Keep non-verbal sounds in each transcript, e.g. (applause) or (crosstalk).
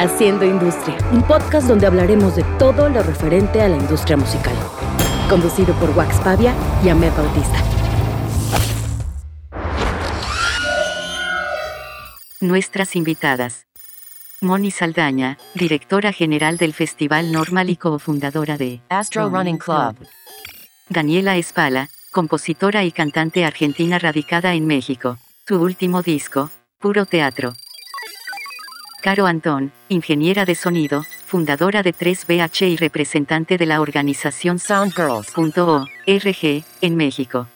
Haciendo Industria, un podcast donde hablaremos de todo lo referente a la industria musical. Conducido por Wax Pavia y Ahmed Bautista. Nuestras invitadas. Moni Saldaña, directora general del Festival Normal y cofundadora de Astro Running Club. Daniela Espala, compositora y cantante argentina radicada en México. Su último disco, Puro Teatro. Caro Antón, ingeniera de sonido, fundadora de 3BH y representante de la organización Soundgirls.org en México.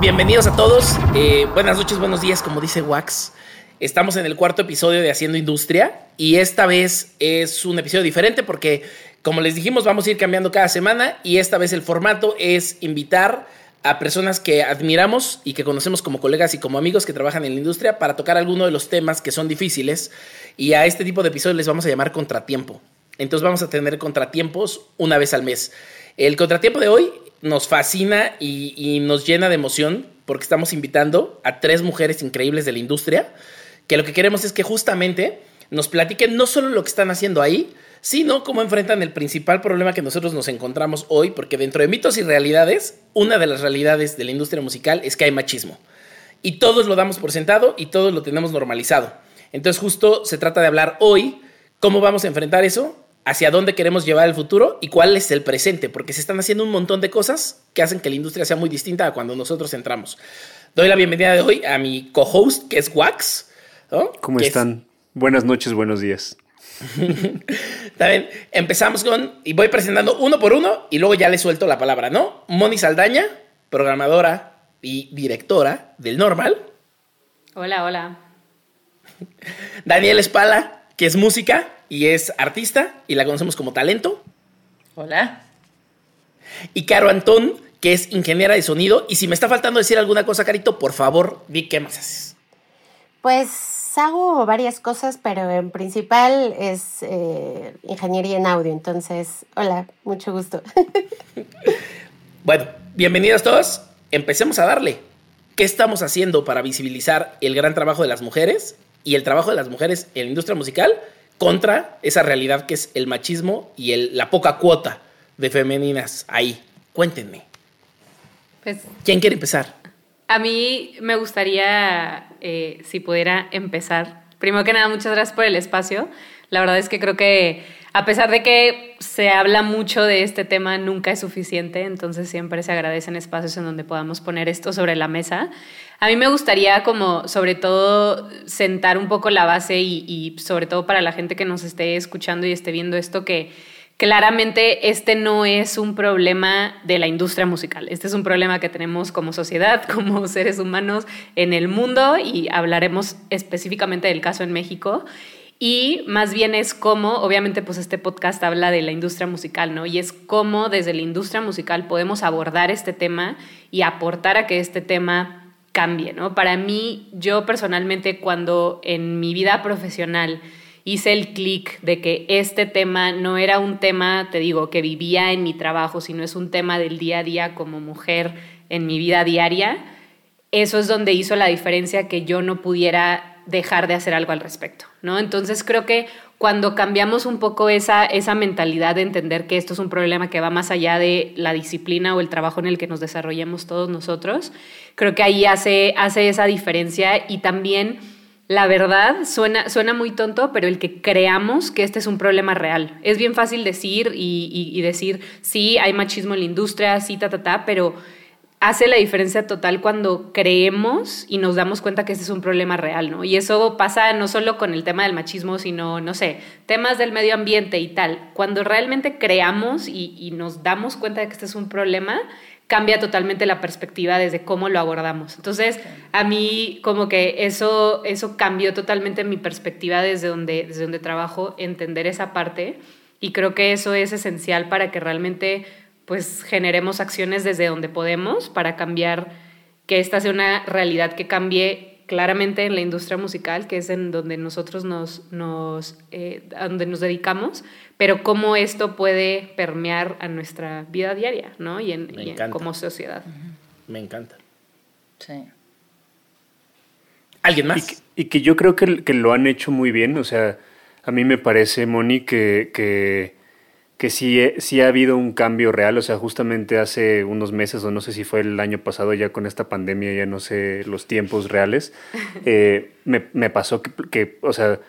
Bienvenidos a todos. Eh, buenas noches, buenos días, como dice Wax. Estamos en el cuarto episodio de Haciendo Industria y esta vez es un episodio diferente porque, como les dijimos, vamos a ir cambiando cada semana y esta vez el formato es invitar a personas que admiramos y que conocemos como colegas y como amigos que trabajan en la industria para tocar alguno de los temas que son difíciles y a este tipo de episodios les vamos a llamar contratiempo. Entonces vamos a tener contratiempos una vez al mes. El contratiempo de hoy nos fascina y, nos llena de emoción porque estamos invitando a tres mujeres increíbles de la industria que lo que queremos es que justamente nos platiquen no solo lo que están haciendo ahí, sino cómo enfrentan el principal problema que nosotros nos encontramos hoy, porque dentro de mitos y realidades, una de las realidades de la industria musical es que hay machismo. Y todos lo damos por sentado y todos lo tenemos normalizado. Entonces justo se trata de hablar hoy cómo vamos a enfrentar eso, hacia dónde queremos llevar el futuro y cuál es el presente, porque se están haciendo un montón de cosas que hacen que la industria sea muy distinta a cuando nosotros entramos. Doy la bienvenida de hoy a mi co-host, que es Wax. ¿Cómo están? Buenas noches, buenos días. (laughs) También empezamos con, y voy presentando uno por uno y luego ya le suelto la palabra, ¿no? Moni Saldaña, programadora y directora del Normal. Hola, hola. (laughs) Daniel Espala, que es música y es artista y la conocemos como talento. Hola. Y Caro Antón, que es ingeniera de sonido. Y si me está faltando decir alguna cosa, Carito, por favor, di qué más haces. Pues hago varias cosas, pero en principal es eh, ingeniería en audio. Entonces, hola, mucho gusto. (laughs) bueno, bienvenidos todos. Empecemos a darle. ¿Qué estamos haciendo para visibilizar el gran trabajo de las mujeres y el trabajo de las mujeres en la industria musical contra esa realidad que es el machismo y la poca cuota de femeninas ahí? Cuéntenme. Pues, ¿Quién quiere empezar? A mí me gustaría, eh, si pudiera empezar. Primero que nada, muchas gracias por el espacio. La verdad es que creo que a pesar de que se habla mucho de este tema, nunca es suficiente, entonces siempre se agradecen espacios en donde podamos poner esto sobre la mesa. A mí me gustaría como sobre todo sentar un poco la base y, y sobre todo para la gente que nos esté escuchando y esté viendo esto que claramente este no es un problema de la industria musical, este es un problema que tenemos como sociedad, (laughs) como seres humanos en el mundo y hablaremos específicamente del caso en México. Y más bien es cómo, obviamente pues este podcast habla de la industria musical, ¿no? Y es cómo desde la industria musical podemos abordar este tema y aportar a que este tema cambie, ¿no? Para mí, yo personalmente cuando en mi vida profesional hice el clic de que este tema no era un tema, te digo, que vivía en mi trabajo, sino es un tema del día a día como mujer en mi vida diaria, eso es donde hizo la diferencia que yo no pudiera dejar de hacer algo al respecto, ¿no? Entonces creo que cuando cambiamos un poco esa, esa mentalidad de entender que esto es un problema que va más allá de la disciplina o el trabajo en el que nos desarrollemos todos nosotros, creo que ahí hace, hace esa diferencia y también la verdad suena, suena muy tonto, pero el que creamos que este es un problema real. Es bien fácil decir y, decir, sí, hay machismo en la industria, sí, ta, ta, ta, pero hace la diferencia total cuando creemos y nos damos cuenta que este es un problema real, ¿no? Y eso pasa no solo con el tema del machismo, sino, no sé, temas del medio ambiente y tal. Cuando realmente creamos y, y nos damos cuenta de que este es un problema, cambia totalmente la perspectiva desde cómo lo abordamos. Entonces, a mí como que eso, eso cambió totalmente mi perspectiva desde donde, desde donde trabajo, entender esa parte y creo que eso es esencial para que realmente pues generemos acciones desde donde podemos para cambiar que esta sea una realidad que cambie claramente en la industria musical, que es en donde nosotros nos, nos, eh, donde nos dedicamos, pero cómo esto puede permear a nuestra vida diaria, ¿no? Y, en, como sociedad. Me encanta. Sí. alguien más. Y que, yo creo que, que, lo han hecho muy bien. O sea, a mí me parece, Moni, que, que, que sí, sí ha habido un cambio real. O sea, justamente hace unos meses, o no sé si fue el año pasado, ya con esta pandemia, ya no sé los tiempos reales, (laughs) eh, me, me, pasó que, que o sea,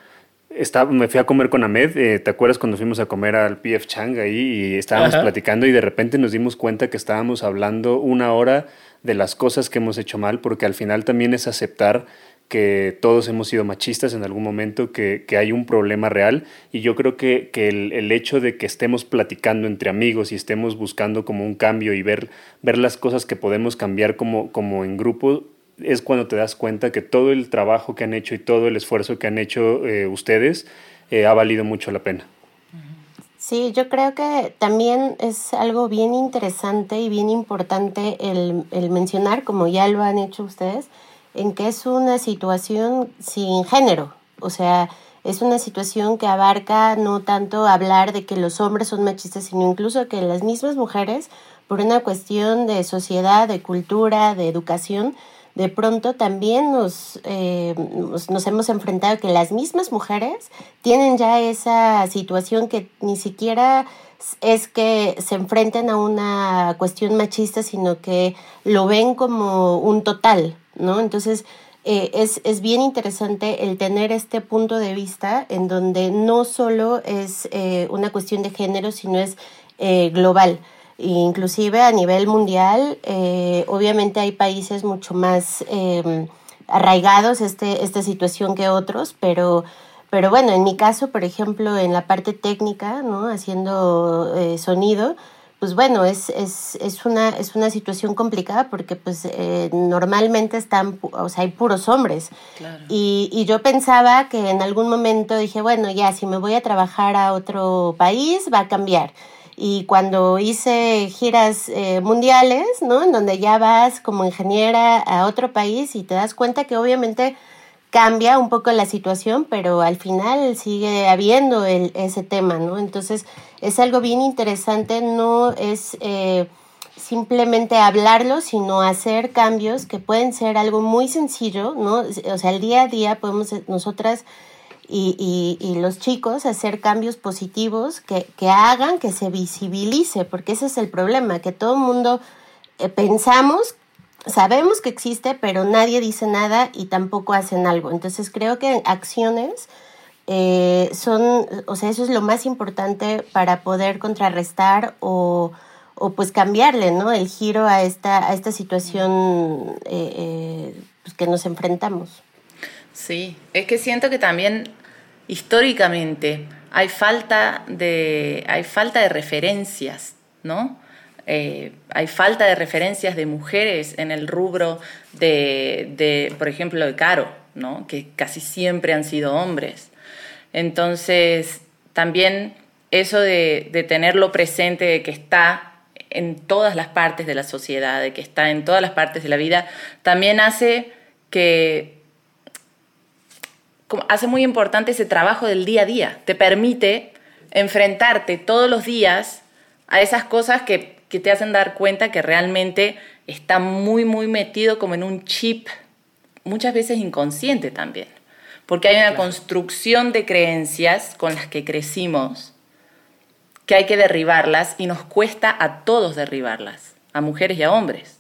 estaba, me fui a comer con Ahmed, eh, ¿te acuerdas cuando fuimos a comer al PF Chang ahí y estábamos platicando y de repente nos dimos cuenta que estábamos hablando una hora de las cosas que hemos hecho mal, porque al final también es aceptar que todos hemos sido machistas en algún momento, que, que hay un problema real y yo creo que, que el, el, hecho de que estemos platicando entre amigos y estemos buscando como un cambio y ver, ver las cosas que podemos cambiar como, como en grupo es cuando te das cuenta que todo el trabajo que han hecho y todo el esfuerzo que han hecho eh, ustedes eh, ha valido mucho la pena. Sí, yo creo que también es algo bien interesante y bien importante el, el, mencionar, como ya lo han hecho ustedes, en que es una situación sin género. O sea, es una situación que abarca no tanto hablar de que los hombres son machistas, sino incluso que las mismas mujeres, por una cuestión de sociedad, de cultura, de educación, de pronto también eh, nos, nos, hemos enfrentado que las mismas mujeres tienen ya esa situación que ni siquiera es que se enfrenten a una cuestión machista, sino que lo ven como un total, ¿no? Entonces, eh, es, es, bien interesante el tener este punto de vista en donde no solo es eh, una cuestión de género, sino es global inclusive a nivel mundial, eh, obviamente hay países mucho más eh, arraigados este, esta situación que otros, pero, pero bueno, en mi caso, por ejemplo, en la parte técnica, ¿no? haciendo eh, sonido, pues bueno, es, es, es, una, es una situación complicada porque pues eh, normalmente están, o sea, hay puros hombres. Y, y yo pensaba que en algún momento dije, bueno, ya, si me voy a trabajar a otro país, va a cambiar y cuando hice giras eh, mundiales, ¿no? En donde ya vas como ingeniera a otro país y te das cuenta que obviamente cambia un poco la situación, pero al final sigue habiendo el, ese tema, ¿no? Entonces es algo bien interesante, no es eh, simplemente hablarlo, sino hacer cambios que pueden ser algo muy sencillo, ¿no? O sea, el día a día podemos nosotras y, y, los chicos hacer cambios positivos que, que, hagan que se visibilice, porque ese es el problema, que todo el mundo eh, pensamos, sabemos que existe, pero nadie dice nada y tampoco hacen algo. Entonces creo que acciones eh, son, o sea, eso es lo más importante para poder contrarrestar o, o pues cambiarle, ¿no? El giro a esta, a esta situación eh, pues que nos enfrentamos. Sí, es que siento que también históricamente hay falta de, hay falta de referencias, ¿no? Eh, hay falta de referencias de mujeres en el rubro de, por ejemplo, de Caro, ¿no? que casi siempre han sido hombres. Entonces, también eso de, de tenerlo presente, de que está en todas las partes de la sociedad, de que está en todas las partes de la vida, también hace que hace muy importante ese trabajo del día a día. Te permite enfrentarte todos los días a esas cosas que, que te hacen dar cuenta que realmente está muy, muy metido como en un chip, muchas veces inconsciente también. Porque hay una construcción de creencias con las que crecimos que hay que derribarlas y nos cuesta a todos derribarlas, a mujeres y a hombres.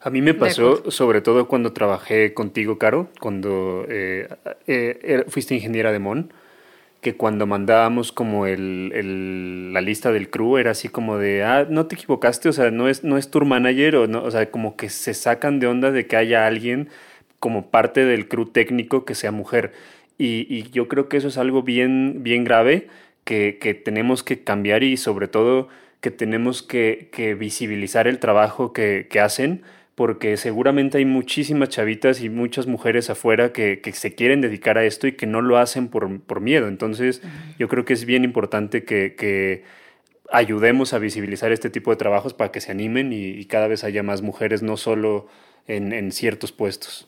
A mí me pasó, sobre todo cuando trabajé contigo, Caro, cuando eh, eh, fuiste ingeniera de MON, que cuando mandábamos como el, la lista del crew era así como de, ah, no te equivocaste, o sea, no es, no es tour manager, o, no, o sea, como que se sacan de onda de que haya alguien como parte del crew técnico que sea mujer. Y, y yo creo que eso es algo bien, bien grave que, que tenemos que cambiar y sobre todo que tenemos que, que visibilizar el trabajo que, que hacen porque seguramente hay muchísimas chavitas y muchas mujeres afuera que, se quieren dedicar a esto y que no lo hacen por, miedo. Entonces, yo creo que es bien importante que, ayudemos a visibilizar este tipo de trabajos para que se animen y, cada vez haya más mujeres, no solo en ciertos puestos.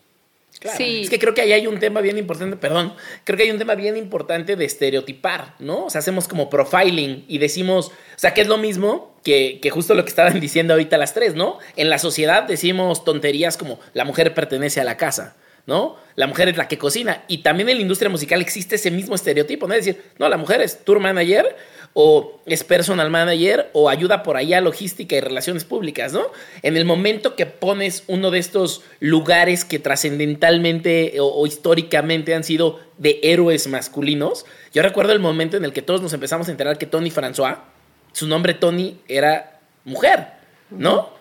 Sí. Es que creo que ahí hay un tema bien importante, perdón, creo que hay un tema bien importante de estereotipar, ¿no? O sea, hacemos como profiling y decimos, o sea, que es lo mismo que, que justo lo que estaban (laughs) diciendo ahorita las tres, ¿no? En la sociedad decimos tonterías como la mujer pertenece a la casa. ¿no? La mujer es la que cocina. Y también en la industria musical existe ese mismo estereotipo, ¿no? Es decir, no, la mujer es tour manager o es personal manager o ayuda por allá logística y relaciones públicas, ¿no? En el momento que pones uno de estos lugares que trascendentalmente o, o, históricamente han sido de héroes masculinos, yo recuerdo el momento en el que todos nos empezamos a enterar que Tony François, su nombre Tony era mujer, ¿no?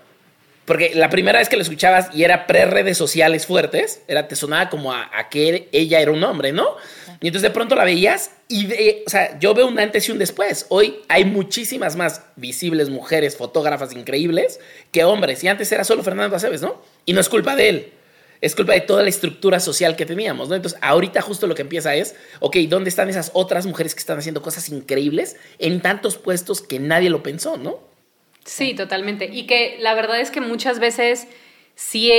Porque la primera vez que lo escuchabas y era pre-redes sociales fuertes, era, te sonaba como a, que ella era un hombre, ¿no? Y entonces de pronto la veías y, o sea, yo veo un antes y un después. Hoy hay muchísimas más visibles mujeres, fotógrafas increíbles que hombres. Y antes era solo Fernando Aceves, ¿no? Y no es culpa de él. Es culpa de toda la estructura social que teníamos, ¿no? Entonces, ahorita justo lo que empieza es, ok, ¿dónde están esas otras mujeres que están haciendo cosas increíbles en tantos puestos que nadie lo pensó, ¿no? Sí, totalmente. Y que la verdad es que muchas veces sí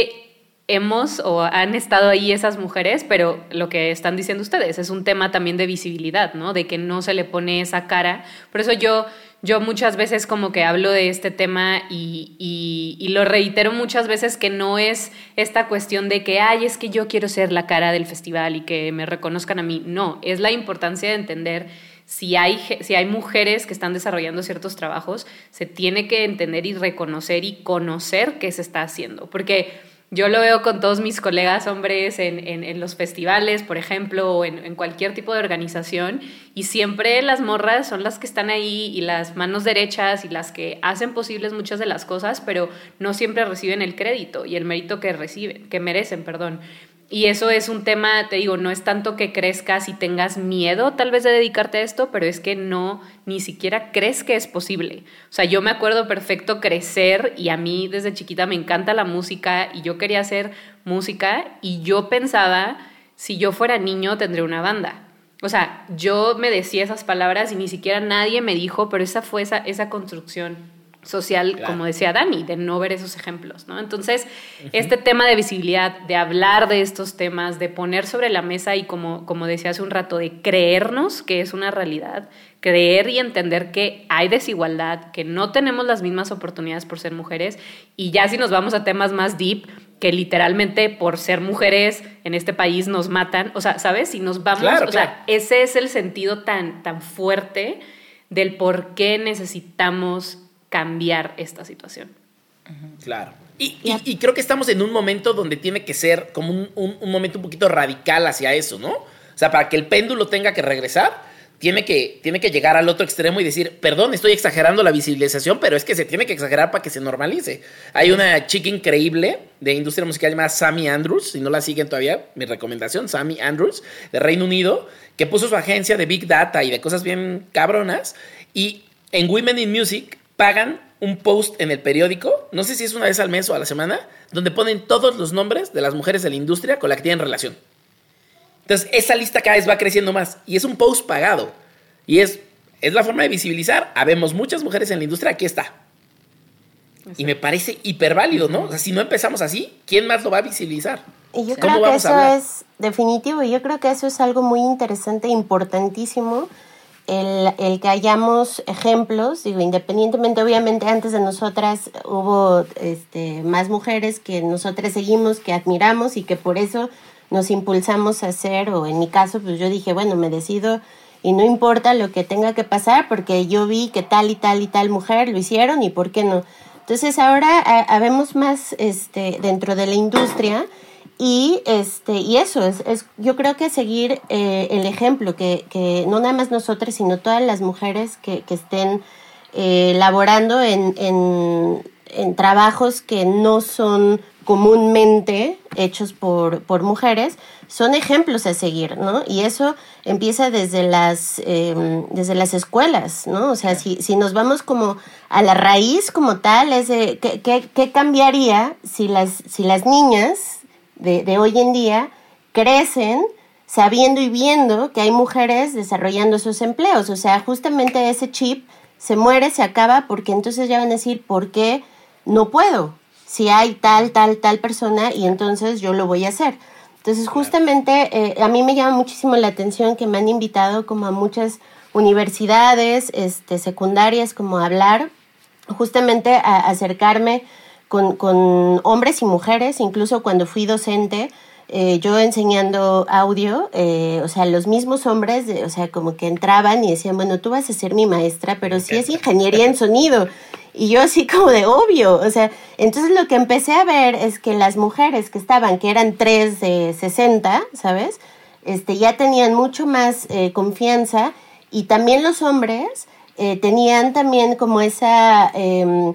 hemos o han estado ahí esas mujeres, pero lo que están diciendo ustedes es un tema también de visibilidad, ¿no? De que no se le pone esa cara. Por eso yo, yo muchas veces como que hablo de este tema y, y, lo reitero muchas veces que no es esta cuestión de que, ay, es que yo quiero ser la cara del festival y que me reconozcan a mí. No, es la importancia de entender si hay, si hay mujeres que están desarrollando ciertos trabajos, se tiene que entender y reconocer y conocer qué se está haciendo. Porque yo lo veo con todos mis colegas hombres en, en, los festivales, por ejemplo, o en, en, cualquier tipo de organización, y siempre las morras son las que están ahí y las manos derechas y las que hacen posibles muchas de las cosas, pero no siempre reciben el crédito y el mérito que reciben, que merecen, perdón. Y eso es un tema, te digo, no es tanto que crezcas y tengas miedo tal vez de dedicarte a esto, pero es que no, ni siquiera crees que es posible. O sea, yo me acuerdo perfecto crecer y a mí desde chiquita me encanta la música y yo quería hacer música y yo pensaba, si yo fuera niño tendría una banda. O sea, yo me decía esas palabras y ni siquiera nadie me dijo, pero esa fue esa, esa construcción social, como decía Dani, de no ver esos ejemplos, ¿no? Entonces, este tema de visibilidad, de hablar de estos temas, de poner sobre la mesa y como, como decía hace un rato, de creernos que es una realidad, creer y entender que hay desigualdad, que no tenemos las mismas oportunidades por ser mujeres y ya si nos vamos a temas más deep, que literalmente por ser mujeres en este país nos matan, o sea, ¿sabes? Si nos vamos, o sea, ese es el sentido tan, tan fuerte del por qué necesitamos cambiar esta situación. Claro. Y, y, creo que estamos en un momento donde tiene que ser como un, un, momento un poquito radical hacia eso, ¿no? O sea, para que el péndulo tenga que regresar, tiene que, tiene que llegar al otro extremo y decir, perdón, estoy exagerando la visibilización, pero es que se tiene que exagerar para que se normalice. Hay una chica increíble de industria musical llamada Sammy Andrews, si no la siguen todavía, mi recomendación, Sammy Andrews, de Reino Unido, que puso su agencia de Big Data y de cosas bien cabronas, y en Women in Music pagan un post en el periódico, no sé si es una vez al mes o a la semana, donde ponen todos los nombres de las mujeres de la industria con la que tienen relación. Entonces, esa lista cada vez va creciendo más y es un post pagado. Y es, es la forma de visibilizar. Habemos muchas mujeres en la industria, aquí está. Y me parece hiper válido, ¿no? O sea, si no empezamos así, ¿quién más lo va a visibilizar? Y yo creo que eso es definitivo, y yo creo que eso es algo muy interesante, importantísimo, el, que hayamos ejemplos, digo, independientemente, obviamente antes de nosotras hubo este, más mujeres que nosotras seguimos, que admiramos y que por eso nos impulsamos a hacer, o en mi caso, pues yo dije, bueno, me decido y no importa lo que tenga que pasar porque yo vi que tal y tal y tal mujer lo hicieron y por qué no. Entonces ahora habemos más este, dentro de la industria y, este, y eso, es, es yo creo que seguir eh, el ejemplo, que, que, no nada más nosotras, sino todas las mujeres que, que estén eh, laborando en, en, en, trabajos que no son comúnmente hechos por, por mujeres, son ejemplos a seguir, ¿no? Y eso empieza desde las, eh, desde las escuelas, ¿no? O sea, si, si nos vamos como a la raíz como tal, es de, ¿qué, qué, qué cambiaría si las, si las niñas de, hoy en día crecen sabiendo y viendo que hay mujeres desarrollando esos empleos. O sea, justamente ese chip se muere, se acaba, porque entonces ya van a decir, ¿por qué no puedo? Si hay tal, tal, tal persona y entonces yo lo voy a hacer. Entonces, justamente eh, a mí me llama muchísimo la atención que me han invitado como a muchas universidades este, secundarias como a hablar, justamente a acercarme con, con hombres y mujeres, incluso cuando fui docente, eh, yo enseñando audio, eh, o sea, los mismos hombres, o sea, como que entraban y decían, bueno, tú vas a ser mi maestra, pero si es ingeniería en sonido. Y yo así como de obvio, o sea, entonces lo que empecé a ver es que las mujeres que estaban, que eran tres de 60, ¿sabes? Este, ya tenían mucho más eh, confianza y también los hombres tenían también como esa em,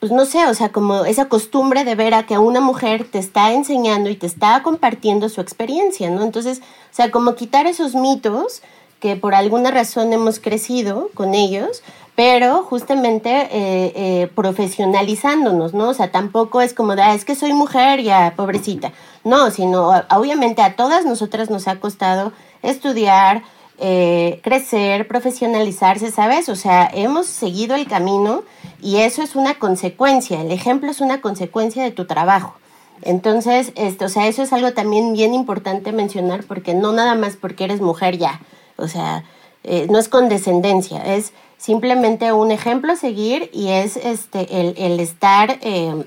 pues no sé, o sea, como esa costumbre de ver a que una mujer te está enseñando y te está compartiendo su experiencia, ¿no? Entonces, o sea, como quitar esos mitos que por alguna razón hemos crecido con ellos, pero justamente eh, eh, profesionalizándonos, ¿no? O sea, tampoco es como de, ah, es que soy mujer, ya, pobrecita. No, sino obviamente a todas nosotras nos ha costado estudiar, eh, crecer, profesionalizarse, ¿sabes? O sea, hemos seguido el camino y eso es una consecuencia, el ejemplo es una consecuencia de tu trabajo. Entonces, esto, o sea, eso es algo también bien importante mencionar porque no nada más porque eres mujer ya, o sea, eh, no es condescendencia, es simplemente un ejemplo a seguir y es este, el, el estar eh,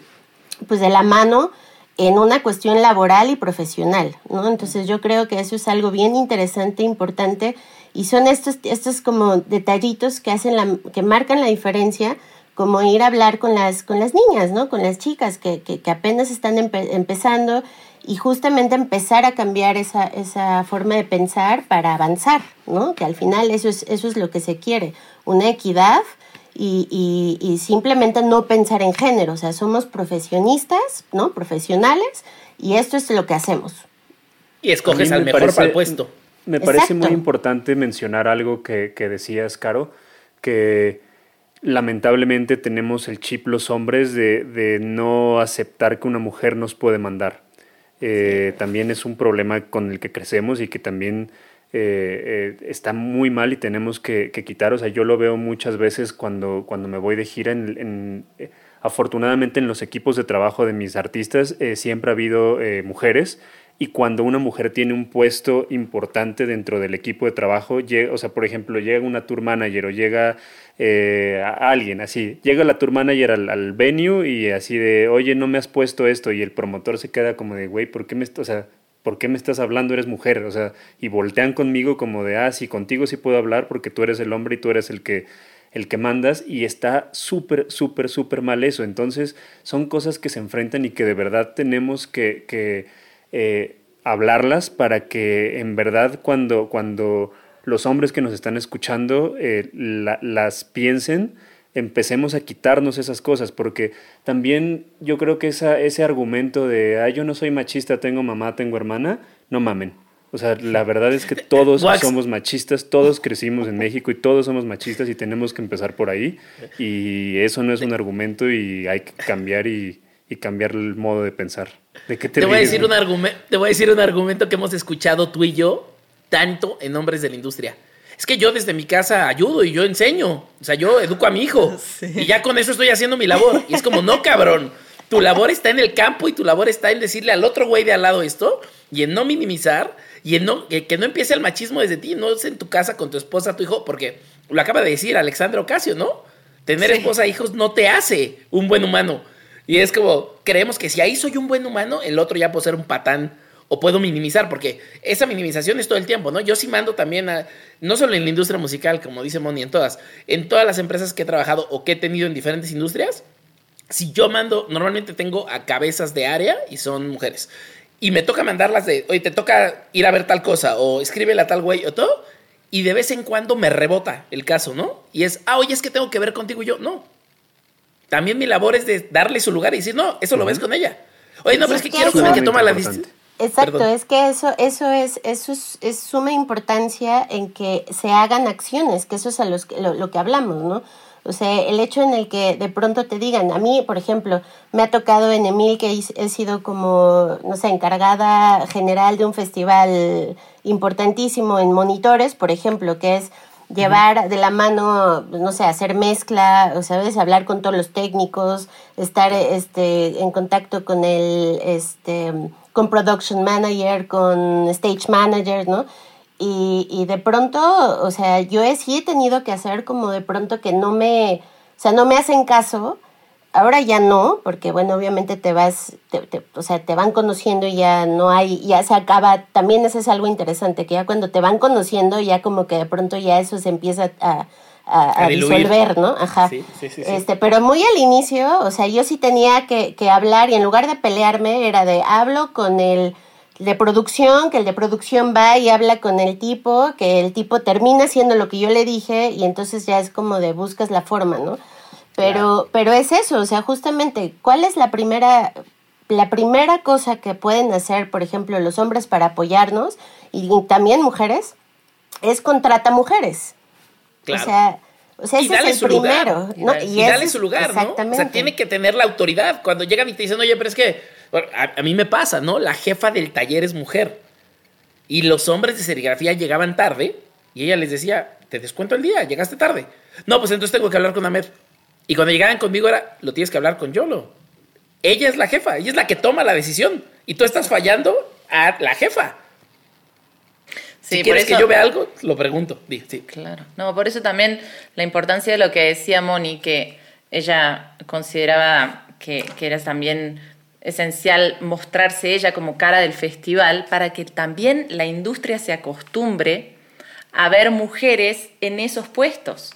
pues de la mano en una cuestión laboral y profesional, ¿no? Entonces yo creo que eso es algo bien interesante, importante, y son estos, estos como detallitos que hacen la, que marcan la diferencia, como ir a hablar con las, con las niñas, ¿no? Con las chicas que, que, que apenas están empezando y justamente empezar a cambiar esa, esa forma de pensar para avanzar, ¿no? Que al final eso es, eso es lo que se quiere, una equidad y, y, simplemente no pensar en género, o sea, somos profesionistas, ¿no? Profesionales y esto es lo que hacemos. Y escoges al mejor para el puesto. Me parece muy importante mencionar algo que, que decías, Caro, que lamentablemente tenemos el chip los hombres de, de no aceptar que una mujer nos puede mandar. Eh, también es un problema con el que crecemos y que también eh, eh, está muy mal y tenemos que, quitar. O sea, yo lo veo muchas veces cuando, cuando me voy de gira. En, eh, afortunadamente en los equipos de trabajo de mis artistas siempre ha habido mujeres y cuando una mujer tiene un puesto importante dentro del equipo de trabajo, o sea, por ejemplo, llega una tour manager o llega a alguien así, llega la tour manager al, al, venue y así de, oye, no me has puesto esto y el promotor se queda como de, güey, ¿por qué me, o sea, ¿por qué me estás hablando? Eres mujer, o sea, y voltean conmigo como de, ah, sí, contigo sí puedo hablar porque tú eres el hombre y tú eres el que, el que mandas, y está súper, súper, súper mal eso. Entonces, son cosas que se enfrentan y que de verdad tenemos que, que eh, hablarlas para que en verdad cuando, cuando los hombres que nos están escuchando eh, las piensen, empecemos a quitarnos esas cosas, porque también yo creo que esa, ese argumento de, ah, yo no soy machista, tengo mamá, tengo hermana, no mamen. O sea, la verdad es que (laughs) todos somos machistas, todos crecimos en México y todos somos machistas y tenemos que empezar por ahí. Y eso no es un argumento y hay que cambiar y, cambiar el modo de pensar. ¿De qué te, voy a decir un te voy a decir un argumento que hemos escuchado tú y yo tanto en Hombres de la Industria es que yo desde mi casa ayudo y yo enseño. O sea, yo educo a mi hijo. (laughs) Y ya con eso estoy haciendo mi labor. Y es como, no, cabrón. Tu labor está en el campo y tu labor está en decirle al otro güey de al lado esto y en no minimizar y en no, que, no empiece el machismo desde ti, no es en tu casa con tu esposa, tu hijo, porque lo acaba de decir Alexandra Ocasio, ¿no? Tener esposa e hijos no te hace un buen humano. Y es como, creemos que si ahí soy un buen humano, el otro ya puede ser un patán o puedo minimizar, porque esa minimización es todo el tiempo, ¿no? Yo sí mando también a, no solo en la industria musical, como dice Moni, en todas, en todas las empresas que he trabajado o que he tenido en diferentes industrias, si yo mando, normalmente tengo a cabezas de área y son mujeres. Y me toca mandarlas de, oye, te toca ir a ver tal cosa, o escríbele a tal güey, o todo, y de vez en cuando me rebota el caso, ¿no? Y es, ah, oye, es que tengo que ver contigo y yo, no. También mi labor es de darle su lugar y decir, no, eso lo ves con ella. Oye, no, pero es que quiero que toma la decisión. Exacto, es que eso, eso es, eso es, suma importancia en que se hagan acciones, que eso es a los, lo, lo que hablamos, ¿no? O sea, el hecho en el que de pronto te digan, a mí, por ejemplo, me ha tocado en Emil que he sido como, no sé, encargada general de un festival importantísimo en monitores, por ejemplo, que es llevar de la mano, no sé, hacer mezcla, o sabes, hablar con todos los técnicos, estar este en contacto con el este con production manager, con stage manager, ¿no? Y, y de pronto, o sea, yo sí he tenido que hacer como de pronto que no me, o sea, no me hacen caso ahora ya no, porque bueno, obviamente te vas, o sea, te van conociendo y ya no hay, ya se acaba, también eso es algo interesante, que ya cuando te van conociendo ya como que de pronto ya eso se empieza a, a, disolver, ¿no? Ajá. Sí, sí, sí, este, pero muy al inicio, o sea, yo sí tenía que, que hablar y en lugar de pelearme era de hablo con el de producción, que el de producción va y habla con el tipo, que el tipo termina haciendo lo que yo le dije y entonces ya es como de buscas la forma, ¿no? Pero, pero es eso, o sea, justamente, ¿cuál es la primera, la primera cosa que pueden hacer, por ejemplo, los hombres para apoyarnos y también mujeres? Es contrata mujeres. O sea, o sea, ese es el primero. ¿no? Y, dale su lugar, ¿no? O sea, tiene que tener la autoridad. Cuando llegan y te dicen, oye, pero es que a, mí me pasa, ¿no? La jefa del taller es mujer. Y los hombres de serigrafía llegaban tarde y ella les decía, te descuento el día, llegaste tarde. No, pues entonces tengo que hablar con Ahmed. Y cuando llegaban conmigo era, lo tienes que hablar con Yolo. Ella es la jefa, ella es la que toma la decisión. Y tú estás fallando a la jefa. si quieres que yo vea algo, lo pregunto. Sí. Claro. No, por eso también la importancia de lo que decía Moni, que ella consideraba que, que era también esencial mostrarse ella como cara del festival para que también la industria se acostumbre a ver mujeres en esos puestos,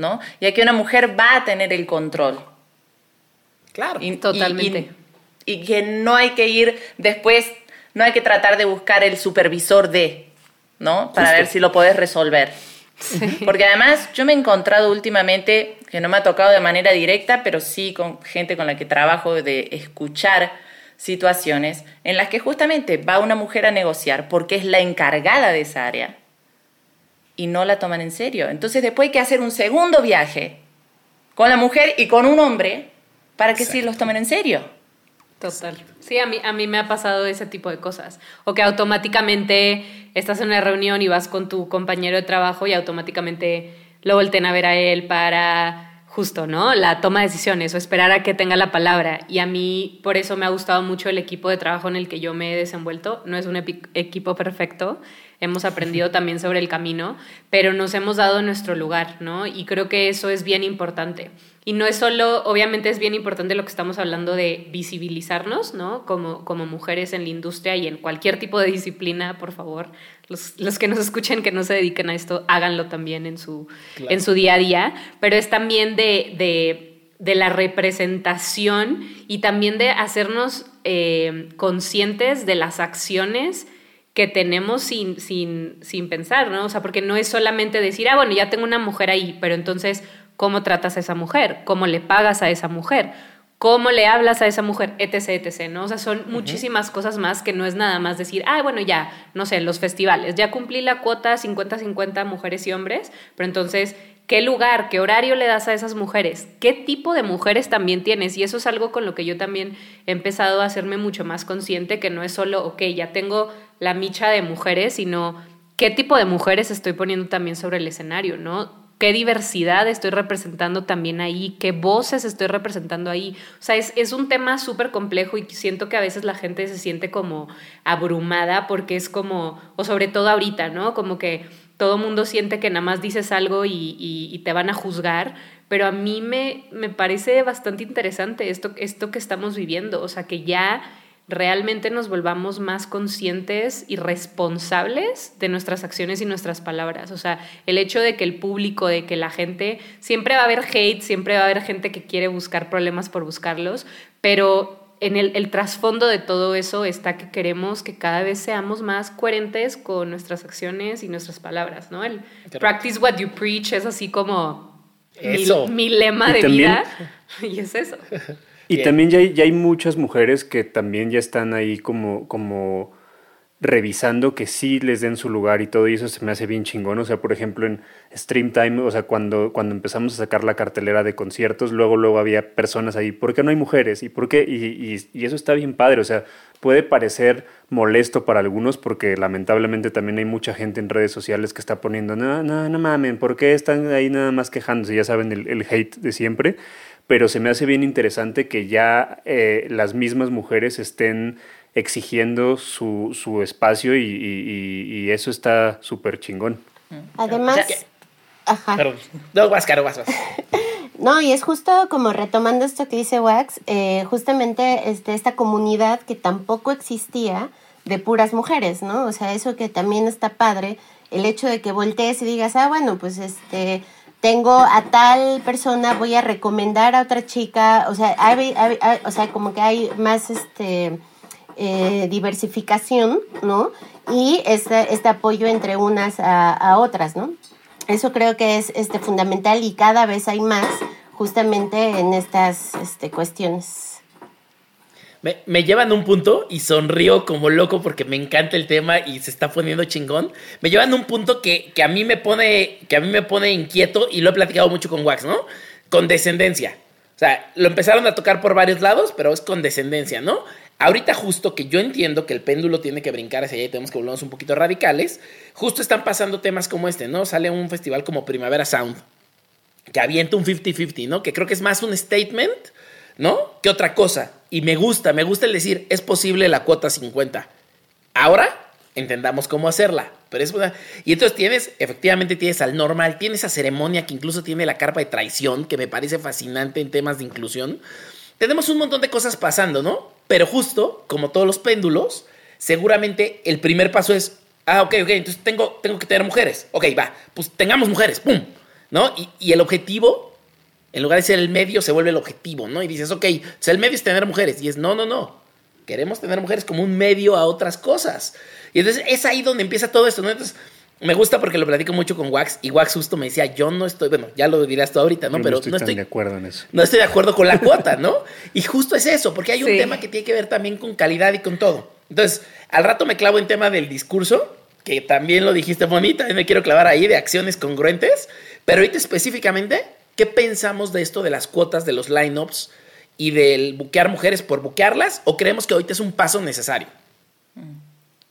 ¿no? Y que una mujer va a tener el control. Claro, totalmente. Y, que no hay que ir después, no hay que tratar de buscar el supervisor de, ¿no? Para ver si lo puedes resolver. (laughs) Porque además yo me he encontrado últimamente, que no me ha tocado de manera directa, pero sí con gente con la que trabajo de escuchar situaciones en las que justamente va una mujer a negociar porque es la encargada de esa área y no la toman en serio. Entonces después hay que hacer un segundo viaje con la mujer y con un hombre para que sí los tomen en serio. Total. Sí, a mí, a mí me ha pasado ese tipo de cosas. O que automáticamente estás en una reunión y vas con tu compañero de trabajo y automáticamente lo volten a ver a él para justo, ¿no? La toma de decisiones o esperar a que tenga la palabra. Y a mí por eso me ha gustado mucho el equipo de trabajo en el que yo me he desenvuelto. No es un equipo perfecto, hemos aprendido también sobre el camino, pero nos hemos dado nuestro lugar, ¿no? Y creo que eso es bien importante. Y no es solo, obviamente es bien importante lo que estamos hablando de visibilizarnos, ¿no? Como, como mujeres en la industria y en cualquier tipo de disciplina, por favor. Los, los que nos escuchen que no se dediquen a esto, háganlo también en su, en su día a día. Pero es también de, de, de la representación y también de hacernos eh, conscientes de las acciones que tenemos sin, sin, sin pensar, ¿no? O sea, porque no es solamente decir, ah, bueno, ya tengo una mujer ahí, pero entonces, ¿cómo tratas a esa mujer? ¿Cómo le pagas a esa mujer? ¿Cómo le hablas a esa mujer? Etc, etc, ¿no? O sea, son muchísimas cosas más que no es nada más decir, ah, bueno, ya, no sé, los festivales, ya cumplí la cuota 50-50 mujeres y hombres, pero entonces ¿Qué lugar, qué horario le das a esas mujeres? ¿Qué tipo de mujeres también tienes? Y eso es algo con lo que yo también he empezado a hacerme mucho más consciente, que no es solo, ok, ya tengo la micha de mujeres, sino qué tipo de mujeres estoy poniendo también sobre el escenario, ¿no? qué diversidad estoy representando también ahí, qué voces estoy representando ahí. O sea, es, es un tema súper complejo y siento que a veces la gente se siente como abrumada porque es como, o sobre todo ahorita, ¿no? Como que todo mundo siente que nada más dices algo y, te van a juzgar, pero a mí me, me parece bastante interesante esto, esto que estamos viviendo, o sea, que ya realmente nos volvamos más conscientes y responsables de nuestras acciones y nuestras palabras. O sea, el hecho de que el público, de que la gente, siempre va a haber hate, siempre va a haber gente que quiere buscar problemas por buscarlos, pero en el, trasfondo de todo eso está que queremos que cada vez seamos más coherentes con nuestras acciones y nuestras palabras, ¿no? El practice what you preach es así como Mi, lema de vida (laughs) y es eso. Y también ya hay, ya hay muchas mujeres que también ya están ahí como, como revisando que sí les den su lugar y todo, y eso se me hace bien chingón. O sea, por ejemplo, en Stream Time, o sea, cuando, cuando empezamos a sacar la cartelera de conciertos, luego, luego había personas ahí, ¿por qué no hay mujeres? ¿Y por qué? Y, y, eso está bien padre, o sea, puede parecer molesto para algunos porque lamentablemente también hay mucha gente en redes sociales que está poniendo, no, no, no mamen, ¿por qué están ahí nada más quejándose? Ya saben, el, hate de siempre, pero se me hace bien interesante que ya eh, las mismas mujeres estén exigiendo su, su espacio y, y, eso está súper chingón. Además, ajá. No, vas, Caro, vas, vas. (laughs) No, y es justo como retomando esto que dice Wax, eh, justamente este, esta comunidad que tampoco existía de puras mujeres, ¿no? O sea, eso que también está padre, el hecho de que voltees y digas, ah, bueno, pues este, tengo a tal persona, voy a recomendar a otra chica, o sea, hay, o sea como que hay más este, eh, diversificación, ¿no? Y este, este apoyo entre unas a, otras, ¿no? Eso creo que es este, fundamental y cada vez hay más justamente en estas este, cuestiones. Me, me, llevan un punto y sonrío como loco porque me encanta el tema y se está poniendo chingón. Me llevan un punto que, que, a mí me pone, que a mí me pone inquieto y lo he platicado mucho con Wax, ¿no? Con descendencia. O sea, lo empezaron a tocar por varios lados, pero es con descendencia, ¿no? Ahorita justo que yo entiendo que el péndulo tiene que brincar hacia allá y tenemos que volvernos un poquito radicales, justo están pasando temas como este, ¿no? Sale un festival como Primavera Sound, que avienta un 50-50, ¿no? Que creo que es más un statement, ¿no? Que otra cosa. Y me gusta, me gusta el decir, es posible la cuota 50. Ahora entendamos cómo hacerla. Pero es Y entonces tienes, efectivamente tienes al normal, tienes esa ceremonia que incluso tiene la carpa de traición, que me parece fascinante en temas de inclusión. Tenemos un montón de cosas pasando, ¿no? Pero justo, como todos los péndulos, seguramente el primer paso es, ah, ok, ok, entonces tengo, tengo que tener mujeres. Ok, va, pues tengamos mujeres, ¡pum! ¿No? Y, el objetivo, en lugar de ser el medio, se vuelve el objetivo, ¿no? Y dices, ok, o el medio es tener mujeres. Y es, no, no, no. Queremos tener mujeres como un medio a otras cosas. Y entonces es ahí donde empieza todo esto, ¿no? Entonces, me gusta porque lo platico mucho con Wax y Wax justo me decía, yo no estoy, bueno, ya lo dirás tú ahorita, ¿no? Pero no estoy, de acuerdo en eso. No estoy de acuerdo con la (laughs) cuota, ¿no? Y justo es eso, porque hay un tema que tiene que ver también con calidad y con todo. Entonces, al rato me clavo en tema del discurso, que también lo dijiste bonita, y me quiero clavar ahí de acciones congruentes, pero ahorita específicamente, ¿qué pensamos de esto de las cuotas de los lineups y del buquear mujeres por buquearlas? ¿O creemos que ahorita es un paso necesario?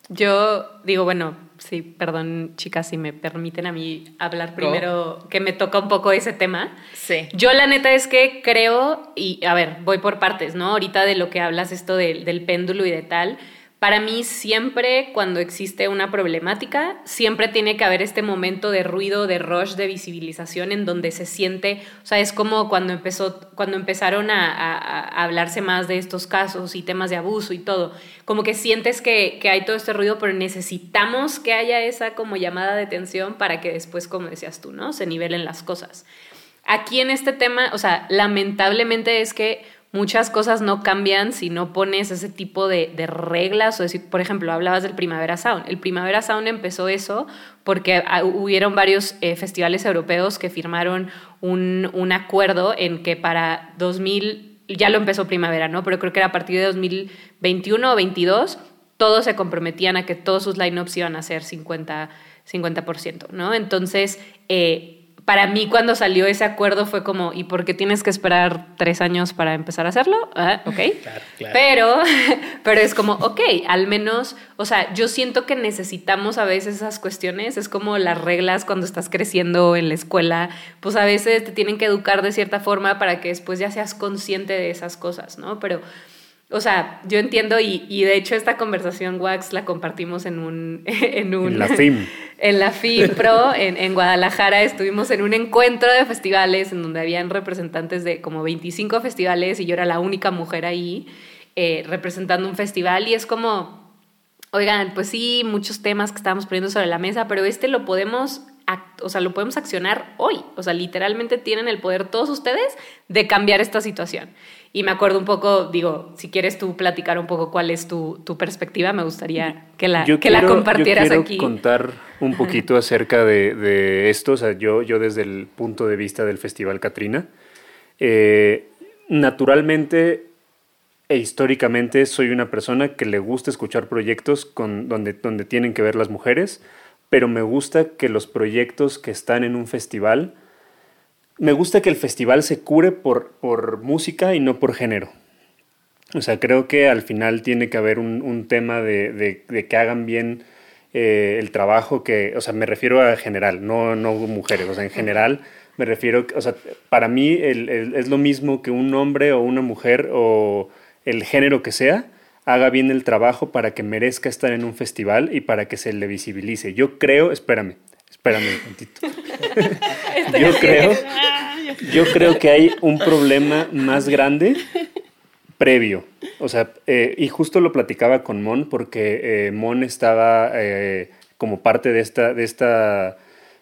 Yo digo, bueno, sí, perdón, chicas, si me permiten a mí hablar primero, que me toca un poco ese tema. Sí. Yo la neta es que creo, y a ver, voy por partes, ¿no? Ahorita de lo que hablas, esto del péndulo y de tal para mí siempre cuando existe una problemática, siempre tiene que haber este momento de ruido, de rush, de visibilización en donde se siente, o sea, es como cuando, empezó, cuando empezaron a, hablarse más de estos casos y temas de abuso y todo, como que sientes que, que, hay todo este ruido, pero necesitamos que haya esa como llamada de atención para que después, como decías tú, ¿no? Se nivelen las cosas. Aquí en este tema, o sea, lamentablemente es que muchas cosas no cambian si no pones ese tipo de, reglas o decir, por ejemplo, hablabas del Primavera Sound. El Primavera Sound empezó eso porque hubieron varios eh, festivales europeos que firmaron un, acuerdo en que para 2000, ya lo empezó Primavera, ¿no? Pero creo que era a partir de 2021 o 2022, todos se comprometían a que todos sus lineups iban a ser 50, 50%, ¿no? Entonces, eh, para mí cuando salió ese acuerdo fue como, ¿y por qué tienes que esperar tres años para empezar a hacerlo? Ah, ok. Pero, (laughs) pero es como, ok, al menos, o sea, yo siento que necesitamos a veces esas cuestiones, es como las reglas cuando estás creciendo en la escuela, pues a veces te tienen que educar de cierta forma para que después ya seas consciente de esas cosas, ¿no? Pero o sea, yo entiendo y, y, de hecho esta conversación Wax la compartimos en un... (laughs) En, un, en la FIM. (laughs) En la FIM Pro, en, en, Guadalajara, estuvimos en un encuentro de festivales en donde habían representantes de como 25 festivales y yo era la única mujer ahí eh, representando un festival y es como, oigan, pues sí, muchos temas que estábamos poniendo sobre la mesa, pero este lo podemos o sea, lo podemos accionar hoy. O sea, literalmente tienen el poder todos ustedes de cambiar esta situación. Y me acuerdo un poco, digo, si quieres tú platicar un poco cuál es tu, perspectiva, me gustaría que la, que la compartieras yo quiero aquí. contar un poquito acerca de, esto. O sea, yo, yo desde el punto de vista del Festival Catrina, eh, naturalmente e históricamente soy una persona que le gusta escuchar proyectos con, donde, donde tienen que ver las mujeres pero me gusta que los proyectos que están en un festival, me gusta que el festival se cure por, por música y no por género. O sea, creo que al final tiene que haber un, tema de, que hagan bien eh, el trabajo que, o sea, me refiero a general, no, no mujeres, o sea, en general me refiero, o sea, para mí es lo mismo que un hombre o una mujer o el género que sea, haga bien el trabajo para que merezca estar en un festival y para que se le visibilice. Yo creo, espérame, espérame un tantito. (laughs) yo creo, Yo creo que hay un problema más grande previo. O sea, eh, y justo lo platicaba con Mon porque eh, Mon estaba eh, como parte de esta, de esta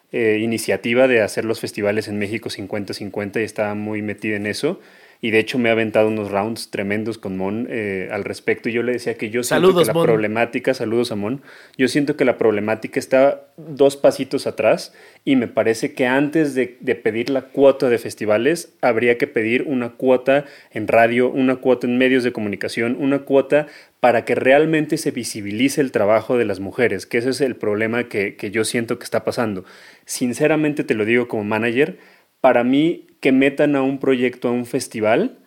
iniciativa de hacer los festivales en México 50-50 y estaba muy metida en eso y de hecho me ha aventado unos rounds tremendos con Mon eh, al respecto. Y yo le decía que yo siento que la problemática, saludos a Mon, yo siento que la problemática está dos pasitos atrás y me parece que antes de, de, pedir la cuota de festivales habría que pedir una cuota en radio, una cuota en medios de comunicación, una cuota para que realmente se visibilice el trabajo de las mujeres, que ese es el problema que, que yo siento que está pasando. Sinceramente te lo digo como manager, para mí que metan a un proyecto a un festival